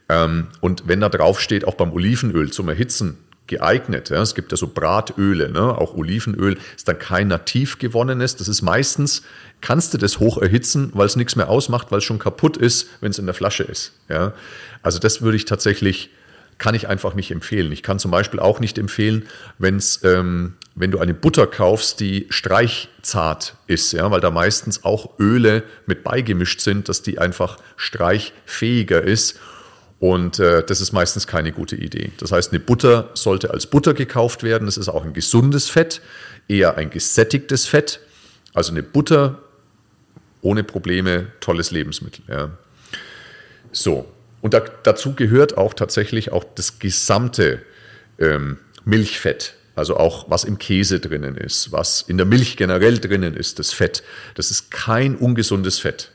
Ähm, und wenn da drauf steht, auch beim Olivenöl zum Erhitzen geeignet. Ja. Es gibt ja so Bratöle, ne? auch Olivenöl ist dann kein nativ gewonnenes. Das ist meistens, kannst du das hoch erhitzen, weil es nichts mehr ausmacht, weil es schon kaputt ist, wenn es in der Flasche ist. Ja. Also das würde ich tatsächlich, kann ich einfach nicht empfehlen. Ich kann zum Beispiel auch nicht empfehlen, wenn's, ähm, wenn du eine Butter kaufst, die streichzart ist, ja, weil da meistens auch Öle mit beigemischt sind, dass die einfach streichfähiger ist und äh, das ist meistens keine gute Idee. Das heißt, eine Butter sollte als Butter gekauft werden. Das ist auch ein gesundes Fett, eher ein gesättigtes Fett. Also eine Butter ohne Probleme, tolles Lebensmittel. Ja. So, und da, dazu gehört auch tatsächlich auch das gesamte ähm, Milchfett. also auch was im Käse drinnen ist, was in der Milch generell drinnen ist, das Fett, das ist kein ungesundes Fett.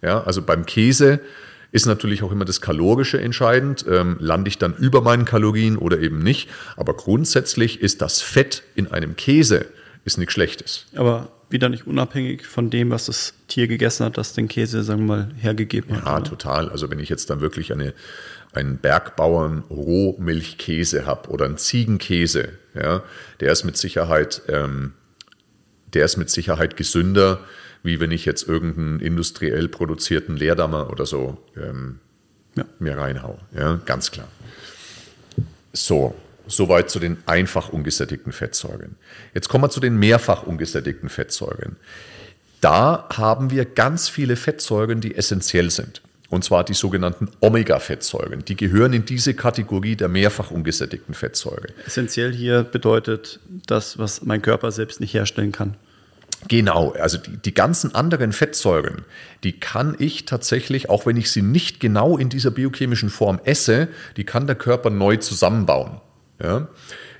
Ja, also beim Käse ist natürlich auch immer das Kalorische entscheidend. Ähm, lande ich dann über meinen Kalorien oder eben nicht? Aber grundsätzlich ist das Fett in einem Käse ist nichts Schlechtes. Aber wieder nicht unabhängig von dem, was das Tier gegessen hat, das den Käse, sagen wir mal, hergegeben hat. Ja, oder? total. Also wenn ich jetzt dann wirklich eine, einen Bergbauern Rohmilchkäse habe oder einen Ziegenkäse, ja, der ist mit Sicherheit, ähm, der ist mit Sicherheit gesünder, wie wenn ich jetzt irgendeinen industriell produzierten Leerdammer oder so ähm, ja. mir reinhaue. Ja, ganz klar. So, Soweit zu den einfach ungesättigten Fettsäuren. Jetzt kommen wir zu den mehrfach ungesättigten Fettsäuren. Da haben wir ganz viele Fettsäuren, die essentiell sind. Und zwar die sogenannten Omega-Fettsäuren. Die gehören in diese Kategorie der mehrfach ungesättigten Fettsäuren. Essentiell hier bedeutet das, was mein Körper selbst nicht herstellen kann. Genau, also die, die ganzen anderen Fettsäuren, die kann ich tatsächlich, auch wenn ich sie nicht genau in dieser biochemischen Form esse, die kann der Körper neu zusammenbauen. Ja?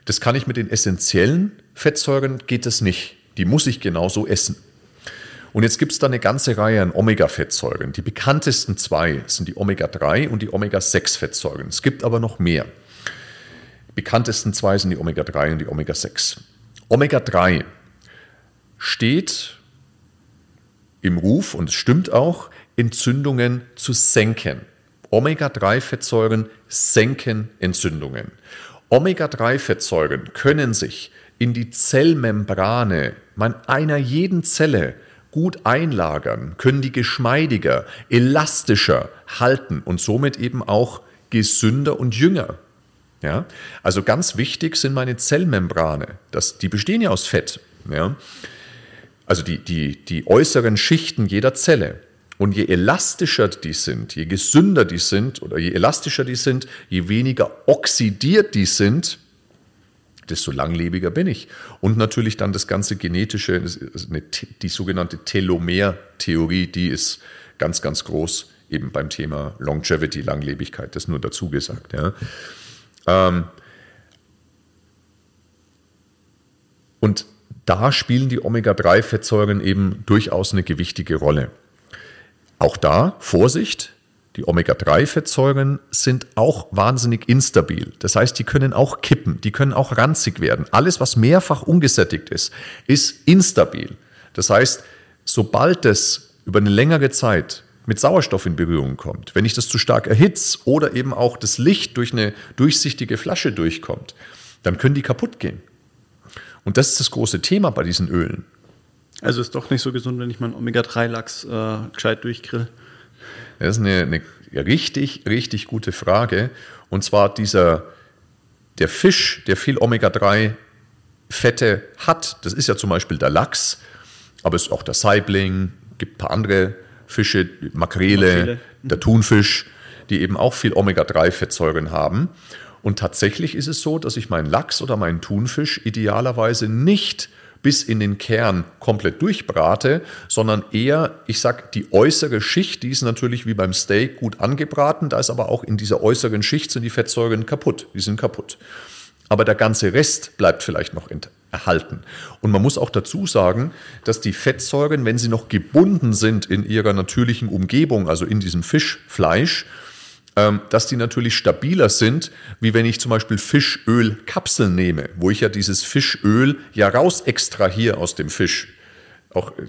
Das kann ich mit den essentiellen Fettsäuren, geht das nicht. Die muss ich genauso essen. Und jetzt gibt es da eine ganze Reihe an Omega-Fettsäuren. Die bekanntesten zwei sind die Omega-3 und die Omega-6-Fettsäuren. Es gibt aber noch mehr. Die bekanntesten zwei sind die Omega-3 und die Omega-6. Omega-3 steht im Ruf, und es stimmt auch, Entzündungen zu senken. Omega-3-Fettsäuren senken Entzündungen. Omega-3-Fettsäuren können sich in die Zellmembrane einer jeden Zelle gut einlagern, können die geschmeidiger, elastischer halten und somit eben auch gesünder und jünger. Ja? Also ganz wichtig sind meine Zellmembrane. Das, die bestehen ja aus Fett. Ja? Also die, die, die äußeren Schichten jeder Zelle. Und je elastischer die sind, je gesünder die sind oder je elastischer die sind, je weniger oxidiert die sind, desto langlebiger bin ich. Und natürlich dann das ganze genetische, die sogenannte Telomer-Theorie, die ist ganz, ganz groß eben beim Thema Longevity, Langlebigkeit, das nur dazu gesagt. Ja. Ähm, und da spielen die Omega-3-Fettsäuren eben durchaus eine gewichtige Rolle. Auch da, Vorsicht, die Omega-3-Fettsäuren sind auch wahnsinnig instabil. Das heißt, die können auch kippen, die können auch ranzig werden. Alles, was mehrfach ungesättigt ist, ist instabil. Das heißt, sobald es über eine längere Zeit mit Sauerstoff in Berührung kommt, wenn ich das zu stark erhitze oder eben auch das Licht durch eine durchsichtige Flasche durchkommt, dann können die kaputt gehen. Und das ist das große Thema bei diesen Ölen. Also ist doch nicht so gesund, wenn ich meinen Omega-3-Lachs äh, gescheit durchgrill. Das ist eine, eine richtig, richtig gute Frage. Und zwar dieser, der Fisch, der viel Omega-3-Fette hat, das ist ja zum Beispiel der Lachs, aber es ist auch der Saibling, gibt ein paar andere Fische, Makrele, Makrele. der Thunfisch, die eben auch viel Omega-3-Fettsäuren haben. Und tatsächlich ist es so, dass ich meinen Lachs oder meinen Thunfisch idealerweise nicht bis in den Kern komplett durchbrate, sondern eher, ich sag, die äußere Schicht, die ist natürlich wie beim Steak gut angebraten, da ist aber auch in dieser äußeren Schicht sind die Fettsäuren kaputt, die sind kaputt. Aber der ganze Rest bleibt vielleicht noch erhalten. Und man muss auch dazu sagen, dass die Fettsäuren, wenn sie noch gebunden sind in ihrer natürlichen Umgebung, also in diesem Fischfleisch, dass die natürlich stabiler sind, wie wenn ich zum Beispiel Fischölkapseln nehme, wo ich ja dieses Fischöl ja raus extrahiere aus dem Fisch. Auch äh,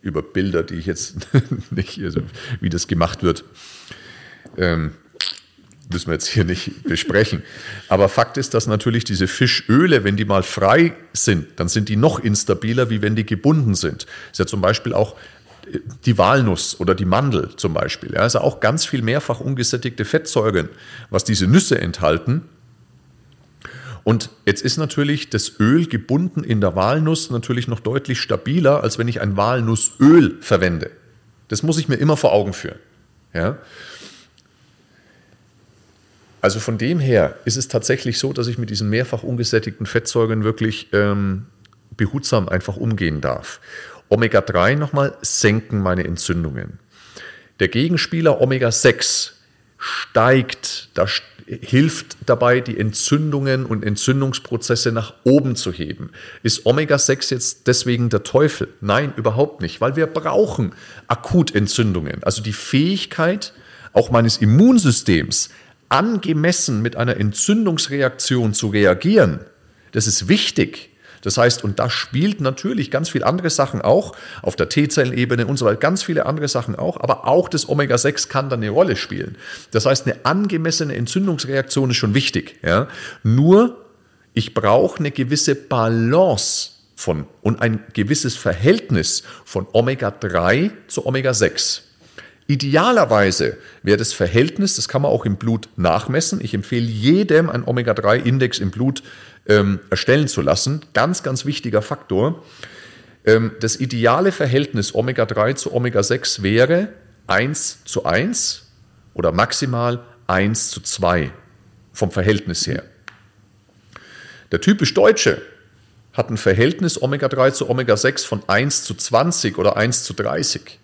über Bilder, die ich jetzt nicht, also wie das gemacht wird, ähm, müssen wir jetzt hier nicht besprechen. Aber Fakt ist, dass natürlich diese Fischöle, wenn die mal frei sind, dann sind die noch instabiler, wie wenn die gebunden sind. Das ist ja zum Beispiel auch die Walnuss oder die Mandel zum Beispiel. Ja, also auch ganz viel mehrfach ungesättigte Fettsäuren, was diese Nüsse enthalten. Und jetzt ist natürlich das Öl gebunden in der Walnuss natürlich noch deutlich stabiler, als wenn ich ein Walnussöl verwende. Das muss ich mir immer vor Augen führen. Ja? Also von dem her ist es tatsächlich so, dass ich mit diesen mehrfach ungesättigten Fettsäuren wirklich ähm, behutsam einfach umgehen darf. Omega-3 nochmal senken meine Entzündungen. Der Gegenspieler Omega-6 steigt, da hilft dabei, die Entzündungen und Entzündungsprozesse nach oben zu heben. Ist Omega-6 jetzt deswegen der Teufel? Nein, überhaupt nicht, weil wir brauchen Akutentzündungen. Also die Fähigkeit auch meines Immunsystems angemessen mit einer Entzündungsreaktion zu reagieren, das ist wichtig. Das heißt, und da spielt natürlich ganz viele andere Sachen auch, auf der T-Zellenebene und so weiter, ganz viele andere Sachen auch, aber auch das Omega-6 kann da eine Rolle spielen. Das heißt, eine angemessene Entzündungsreaktion ist schon wichtig. Ja? Nur, ich brauche eine gewisse Balance von und ein gewisses Verhältnis von Omega-3 zu Omega-6. Idealerweise wäre das Verhältnis, das kann man auch im Blut nachmessen. Ich empfehle jedem, einen Omega-3-Index im Blut ähm, erstellen zu lassen. Ganz, ganz wichtiger Faktor. Ähm, das ideale Verhältnis Omega-3 zu Omega-6 wäre 1 zu 1 oder maximal 1 zu 2 vom Verhältnis her. Der typisch Deutsche hat ein Verhältnis Omega-3 zu Omega-6 von 1 zu 20 oder 1 zu 30.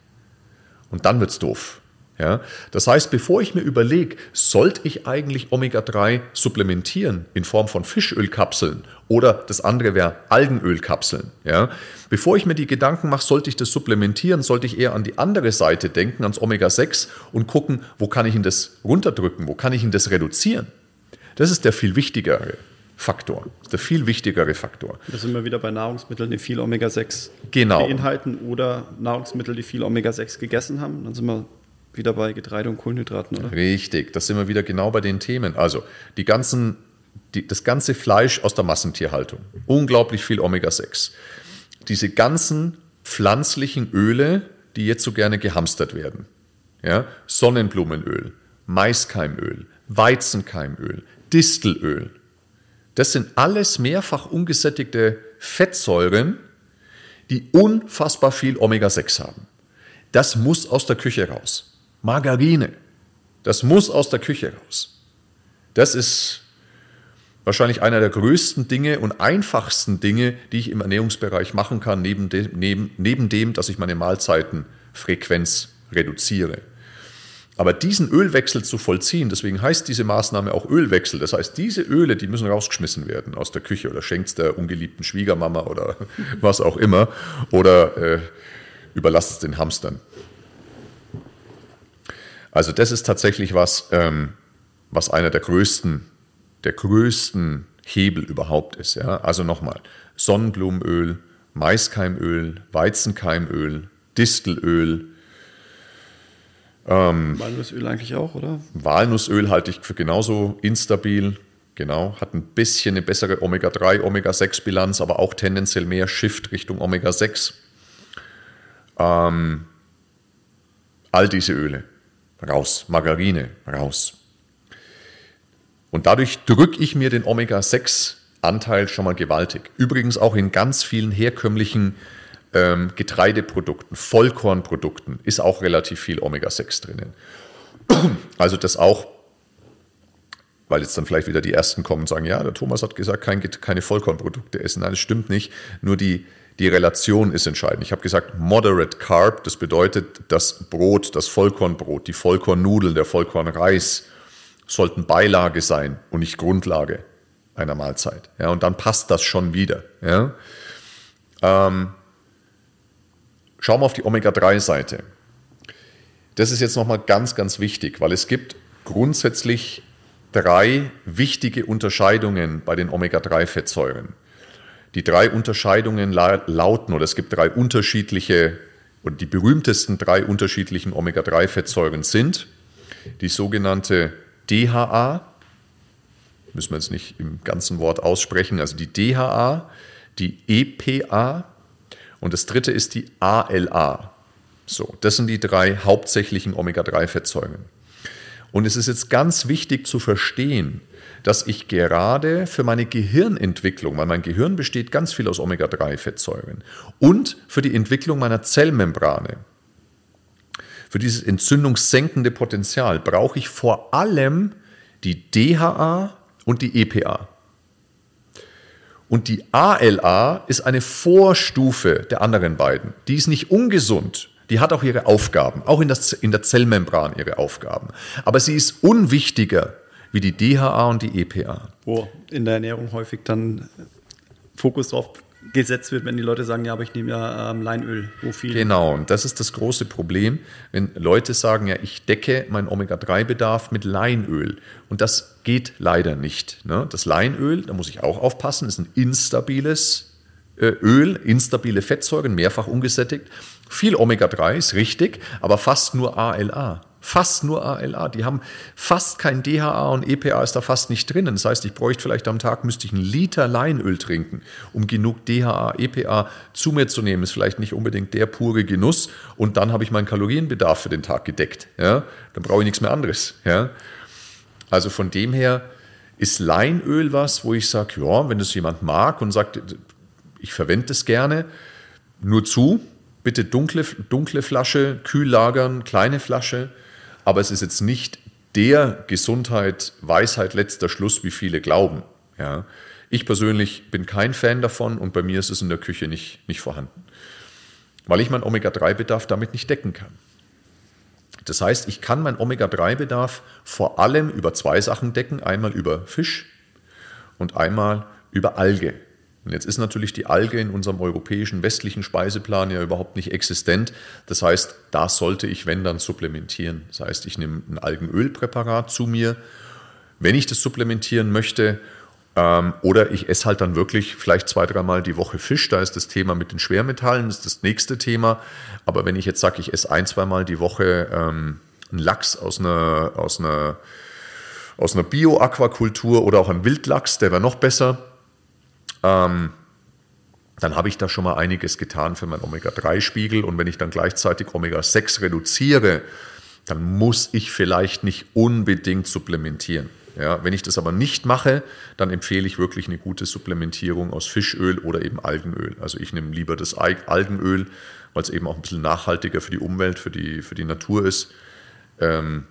Und dann wird es doof. Ja? Das heißt, bevor ich mir überlege, sollte ich eigentlich Omega-3 supplementieren in Form von Fischölkapseln oder das andere wäre Algenölkapseln. Ja? Bevor ich mir die Gedanken mache, sollte ich das supplementieren, sollte ich eher an die andere Seite denken, ans Omega-6 und gucken, wo kann ich ihn das runterdrücken, wo kann ich ihn das reduzieren. Das ist der viel wichtigere Faktor, der viel wichtigere Faktor. Da sind wir wieder bei Nahrungsmitteln, die viel Omega-6 genau. beinhalten oder Nahrungsmittel, die viel Omega-6 gegessen haben. Dann sind wir wieder bei Getreide und Kohlenhydraten, oder? Richtig, das sind wir wieder genau bei den Themen. Also die ganzen, die, das ganze Fleisch aus der Massentierhaltung, unglaublich viel Omega-6. Diese ganzen pflanzlichen Öle, die jetzt so gerne gehamstert werden. Ja? Sonnenblumenöl, Maiskeimöl, Weizenkeimöl, Distelöl. Das sind alles mehrfach ungesättigte Fettsäuren, die unfassbar viel Omega-6 haben. Das muss aus der Küche raus. Margarine. Das muss aus der Küche raus. Das ist wahrscheinlich einer der größten Dinge und einfachsten Dinge, die ich im Ernährungsbereich machen kann, neben dem, neben, neben dem dass ich meine Mahlzeitenfrequenz reduziere. Aber diesen Ölwechsel zu vollziehen, deswegen heißt diese Maßnahme auch Ölwechsel. Das heißt, diese Öle, die müssen rausgeschmissen werden aus der Küche oder schenkt der ungeliebten Schwiegermama oder was auch immer oder äh, überlasst es den Hamstern. Also das ist tatsächlich was, ähm, was einer der größten, der größten Hebel überhaupt ist. Ja? Also nochmal, Sonnenblumenöl, Maiskeimöl, Weizenkeimöl, Distelöl. Ähm, Walnussöl eigentlich auch, oder? Walnussöl halte ich für genauso instabil. Genau, hat ein bisschen eine bessere Omega-3, Omega-6-Bilanz, aber auch tendenziell mehr Shift Richtung Omega-6. Ähm, all diese Öle raus, Margarine raus. Und dadurch drücke ich mir den Omega-6-Anteil schon mal gewaltig. Übrigens auch in ganz vielen herkömmlichen ähm, Getreideprodukten, Vollkornprodukten ist auch relativ viel Omega-6 drinnen. Also das auch, weil jetzt dann vielleicht wieder die Ersten kommen und sagen, ja, der Thomas hat gesagt, kein, keine Vollkornprodukte essen. Nein, das stimmt nicht. Nur die, die Relation ist entscheidend. Ich habe gesagt, moderate carb, das bedeutet, das Brot, das Vollkornbrot, die Vollkornnudeln, der Vollkornreis sollten Beilage sein und nicht Grundlage einer Mahlzeit. Ja, und dann passt das schon wieder. Ja. Ähm, schauen wir auf die Omega-3-Seite. Das ist jetzt nochmal ganz, ganz wichtig, weil es gibt grundsätzlich drei wichtige Unterscheidungen bei den Omega-3-Fettsäuren. Die drei Unterscheidungen lauten, oder es gibt drei unterschiedliche, und die berühmtesten drei unterschiedlichen Omega-3-Fettsäuren sind die sogenannte DHA, müssen wir jetzt nicht im ganzen Wort aussprechen, also die DHA, die EPA und das dritte ist die ALA. So, das sind die drei hauptsächlichen Omega-3-Fettsäuren. Und es ist jetzt ganz wichtig zu verstehen, dass ich gerade für meine Gehirnentwicklung, weil mein Gehirn besteht ganz viel aus Omega-3-Fettsäuren, und für die Entwicklung meiner Zellmembrane, für dieses entzündungssenkende Potenzial brauche ich vor allem die DHA und die EPA. Und die ALA ist eine Vorstufe der anderen beiden. Die ist nicht ungesund. Die hat auch ihre Aufgaben, auch in, das, in der Zellmembran ihre Aufgaben. Aber sie ist unwichtiger wie die DHA und die EPA. Wo in der Ernährung häufig dann Fokus drauf gesetzt wird, wenn die Leute sagen, ja, aber ich nehme ja ähm, Leinöl. Wo viel? Genau, und das ist das große Problem, wenn Leute sagen, ja, ich decke meinen Omega-3-Bedarf mit Leinöl. Und das geht leider nicht. Ne? Das Leinöl, da muss ich auch aufpassen, ist ein instabiles äh, Öl, instabile Fettsäuren, mehrfach ungesättigt. Viel Omega-3 ist richtig, aber fast nur ALA. Fast nur ALA. Die haben fast kein DHA und EPA ist da fast nicht drinnen. Das heißt, ich bräuchte vielleicht am Tag, müsste ich einen Liter Leinöl trinken, um genug DHA, EPA zu mir zu nehmen. Ist vielleicht nicht unbedingt der pure Genuss. Und dann habe ich meinen Kalorienbedarf für den Tag gedeckt. Ja? Dann brauche ich nichts mehr anderes. Ja? Also von dem her ist Leinöl was, wo ich sage, ja, wenn es jemand mag und sagt, ich verwende es gerne, nur zu, bitte dunkle, dunkle Flasche, kühl lagern, kleine Flasche aber es ist jetzt nicht der Gesundheit, Weisheit letzter Schluss, wie viele glauben. Ja. Ich persönlich bin kein Fan davon und bei mir ist es in der Küche nicht, nicht vorhanden, weil ich meinen Omega-3-Bedarf damit nicht decken kann. Das heißt, ich kann meinen Omega-3-Bedarf vor allem über zwei Sachen decken, einmal über Fisch und einmal über Alge. Und jetzt ist natürlich die Alge in unserem europäischen westlichen Speiseplan ja überhaupt nicht existent. Das heißt, da sollte ich, wenn dann, supplementieren. Das heißt, ich nehme ein Algenölpräparat zu mir, wenn ich das supplementieren möchte. Ähm, oder ich esse halt dann wirklich vielleicht zwei, dreimal die Woche Fisch. Da ist das Thema mit den Schwermetallen, das ist das nächste Thema. Aber wenn ich jetzt sage, ich esse ein, zweimal die Woche ähm, einen Lachs aus einer, aus einer, aus einer Bio-Aquakultur oder auch einen Wildlachs, der wäre noch besser ähm, dann habe ich da schon mal einiges getan für meinen Omega-3-Spiegel. Und wenn ich dann gleichzeitig Omega-6 reduziere, dann muss ich vielleicht nicht unbedingt supplementieren. Ja, wenn ich das aber nicht mache, dann empfehle ich wirklich eine gute Supplementierung aus Fischöl oder eben Algenöl. Also ich nehme lieber das Algenöl, weil es eben auch ein bisschen nachhaltiger für die Umwelt, für die, für die Natur ist. Ähm,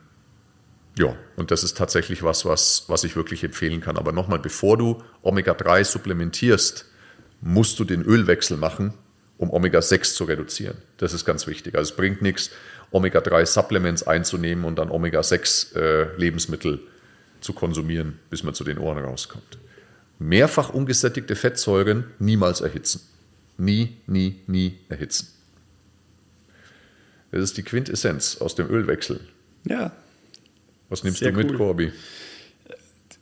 ja, und das ist tatsächlich was, was, was ich wirklich empfehlen kann. Aber nochmal, bevor du Omega-3 supplementierst, musst du den Ölwechsel machen, um Omega-6 zu reduzieren. Das ist ganz wichtig. Also es bringt nichts, Omega-3-Supplements einzunehmen und dann Omega-6-Lebensmittel äh, zu konsumieren, bis man zu den Ohren rauskommt. Mehrfach ungesättigte Fettsäuren niemals erhitzen. Nie, nie, nie erhitzen. Das ist die Quintessenz aus dem Ölwechsel. Ja, was nimmst Sehr du mit, cool. Corby?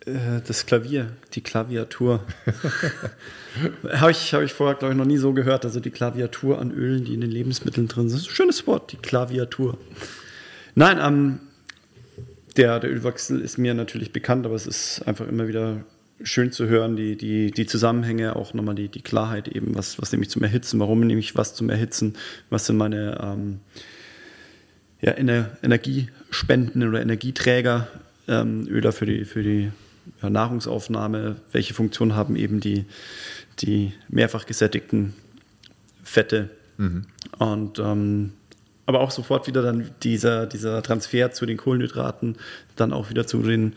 Äh, das Klavier, die Klaviatur. Habe ich, hab ich vorher, glaube ich, noch nie so gehört. Also die Klaviatur an Ölen, die in den Lebensmitteln drin sind. schönes Wort, die Klaviatur. Nein, ähm, der, der Ölwechsel ist mir natürlich bekannt, aber es ist einfach immer wieder schön zu hören, die, die, die Zusammenhänge, auch nochmal die, die Klarheit eben, was, was nehme ich zum Erhitzen, warum nehme ich was zum Erhitzen, was sind meine ähm, ja, Energiespenden oder Energieträger, ähm, Öler für die, für die ja, Nahrungsaufnahme, welche Funktion haben eben die, die mehrfach gesättigten Fette. Mhm. Und ähm, aber auch sofort wieder dann dieser, dieser Transfer zu den Kohlenhydraten, dann auch wieder zu den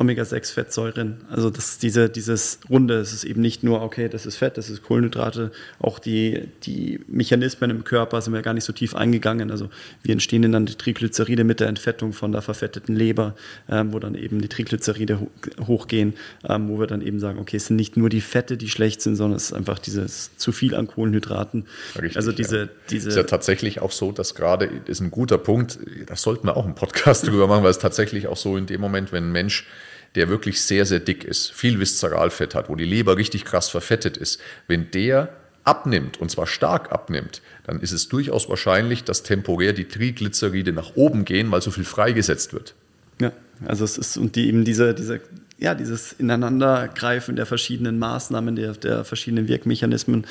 Omega-6-Fettsäuren. Also das, diese, dieses Runde, es ist eben nicht nur, okay, das ist Fett, das ist Kohlenhydrate, auch die, die Mechanismen im Körper sind wir gar nicht so tief eingegangen. Also wie entstehen denn dann die Triglyceride mit der Entfettung von der verfetteten Leber, ähm, wo dann eben die Triglyceride hochgehen, ähm, wo wir dann eben sagen, okay, es sind nicht nur die Fette, die schlecht sind, sondern es ist einfach dieses zu viel an Kohlenhydraten. Richtig, also diese, ja. diese. ist ja tatsächlich auch so, dass gerade, ist ein guter Punkt, das sollten wir auch einen Podcast drüber machen, weil es tatsächlich auch so in dem Moment, wenn ein Mensch der wirklich sehr, sehr dick ist, viel Viszeralfett hat, wo die Leber richtig krass verfettet ist, wenn der abnimmt, und zwar stark abnimmt, dann ist es durchaus wahrscheinlich, dass temporär die Triglyceride nach oben gehen, weil so viel freigesetzt wird. Ja, also es ist und die eben diese, diese ja, dieses Ineinandergreifen der verschiedenen Maßnahmen, der, der verschiedenen Wirkmechanismen,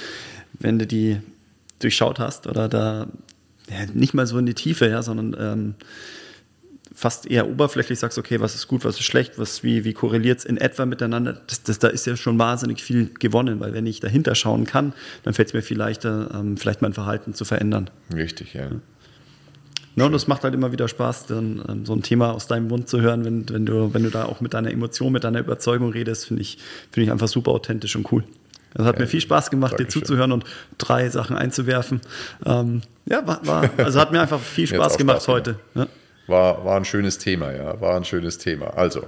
wenn du die durchschaut hast oder da ja, nicht mal so in die Tiefe, ja, sondern ähm, fast eher oberflächlich sagst, okay, was ist gut, was ist schlecht, was, wie, wie korreliert es in etwa miteinander, das, das, da ist ja schon wahnsinnig viel gewonnen, weil wenn ich dahinter schauen kann, dann fällt es mir viel leichter, ähm, vielleicht mein Verhalten zu verändern. Richtig, ja. ja. und das macht halt immer wieder Spaß, dann ähm, so ein Thema aus deinem Mund zu hören, wenn, wenn, du, wenn du da auch mit deiner Emotion, mit deiner Überzeugung redest, finde ich, find ich einfach super authentisch und cool. Das hat ja, mir viel Spaß gemacht, dir zuzuhören und drei Sachen einzuwerfen. Ähm, ja, war, war, also hat mir einfach viel Spaß gemacht Spaß heute. Ja. War, war ein schönes Thema, ja, war ein schönes Thema. Also,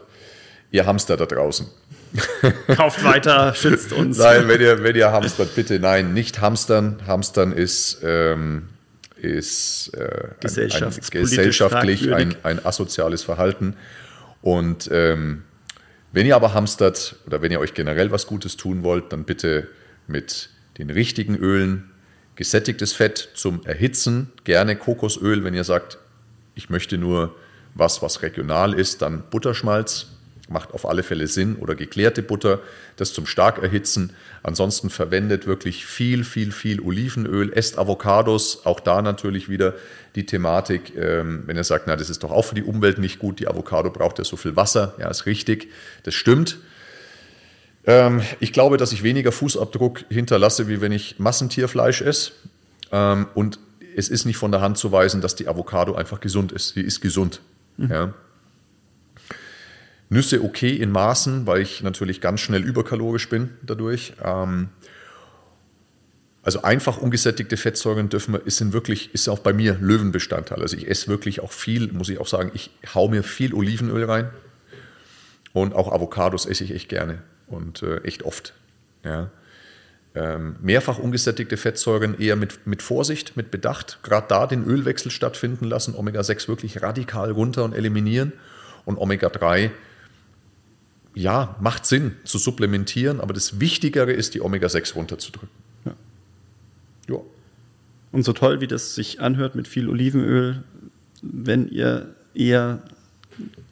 ihr Hamster da draußen. Kauft weiter, schützt uns. Nein, wenn ihr, wenn ihr hamstert, bitte nein, nicht hamstern. Hamstern ist, ähm, ist äh, ein, ein, gesellschaftlich ein, ein asoziales Verhalten. Und ähm, wenn ihr aber hamstert oder wenn ihr euch generell was Gutes tun wollt, dann bitte mit den richtigen Ölen, gesättigtes Fett zum Erhitzen, gerne Kokosöl, wenn ihr sagt, ich möchte nur was, was regional ist, dann Butterschmalz, macht auf alle Fälle Sinn. Oder geklärte Butter, das zum stark erhitzen. Ansonsten verwendet wirklich viel, viel, viel Olivenöl, esst Avocados, auch da natürlich wieder die Thematik, ähm, wenn ihr sagt, na, das ist doch auch für die Umwelt nicht gut, die Avocado braucht ja so viel Wasser, ja, ist richtig, das stimmt. Ähm, ich glaube, dass ich weniger Fußabdruck hinterlasse, wie wenn ich Massentierfleisch esse. Ähm, und es ist nicht von der Hand zu weisen, dass die Avocado einfach gesund ist. Sie ist gesund. Mhm. Ja. Nüsse okay in Maßen, weil ich natürlich ganz schnell überkalorisch bin dadurch. Ähm, also einfach ungesättigte Fettsäuren dürfen wir, sind wirklich, ist auch bei mir Löwenbestandteil. Also ich esse wirklich auch viel, muss ich auch sagen, ich hau mir viel Olivenöl rein und auch Avocados esse ich echt gerne und äh, echt oft. Ja. Ähm, mehrfach ungesättigte Fettsäuren eher mit, mit Vorsicht, mit Bedacht, gerade da den Ölwechsel stattfinden lassen, Omega-6 wirklich radikal runter und eliminieren und Omega-3 ja, macht Sinn zu supplementieren, aber das Wichtigere ist, die Omega-6 runterzudrücken. Ja. ja. Und so toll, wie das sich anhört mit viel Olivenöl, wenn ihr eher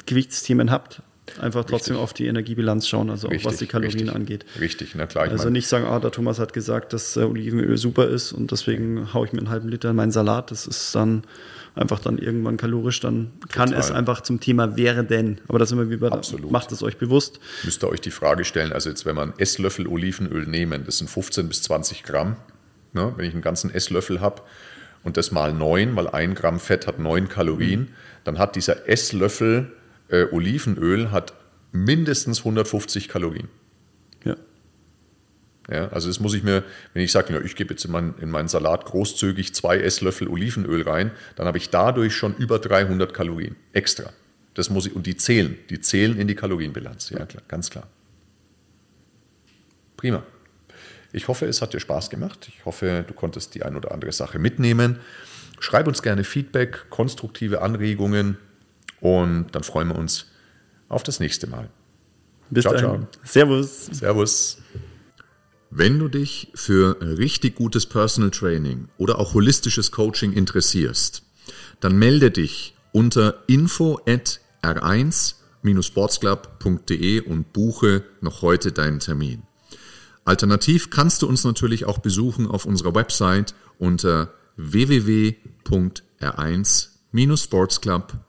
Gewichtsthemen habt, einfach trotzdem richtig. auf die Energiebilanz schauen, also richtig, auch was die Kalorien richtig, angeht. Richtig, na klar. also nicht sagen, ah, der Thomas hat gesagt, dass äh, Olivenöl super ist und deswegen haue ich mir einen halben Liter in meinen Salat. Das ist dann einfach dann irgendwann kalorisch, dann kann Total. es einfach zum Thema wäre denn. Aber das immer wie bei, Absolut. macht es euch bewusst. Müsst ihr euch die Frage stellen, also jetzt, wenn man Esslöffel Olivenöl nehmen, das sind 15 bis 20 Gramm, ne, wenn ich einen ganzen Esslöffel habe und das mal 9, weil ein Gramm Fett hat 9 Kalorien, mhm. dann hat dieser Esslöffel äh, Olivenöl hat mindestens 150 Kalorien. Ja, also das muss ich mir, wenn ich sage, ja, ich gebe jetzt in, mein, in meinen Salat großzügig zwei Esslöffel Olivenöl rein, dann habe ich dadurch schon über 300 Kalorien extra. Das muss ich, und die zählen, die zählen in die Kalorienbilanz, ja klar, ganz klar. Prima. Ich hoffe, es hat dir Spaß gemacht. Ich hoffe, du konntest die ein oder andere Sache mitnehmen. Schreib uns gerne Feedback, konstruktive Anregungen und dann freuen wir uns auf das nächste Mal. Bis ciao, dann. Ciao. Servus. Servus. Wenn du dich für richtig gutes Personal Training oder auch holistisches Coaching interessierst, dann melde dich unter info at r1-sportsclub.de und buche noch heute deinen Termin. Alternativ kannst du uns natürlich auch besuchen auf unserer Website unter www.r1-sportsclub.de.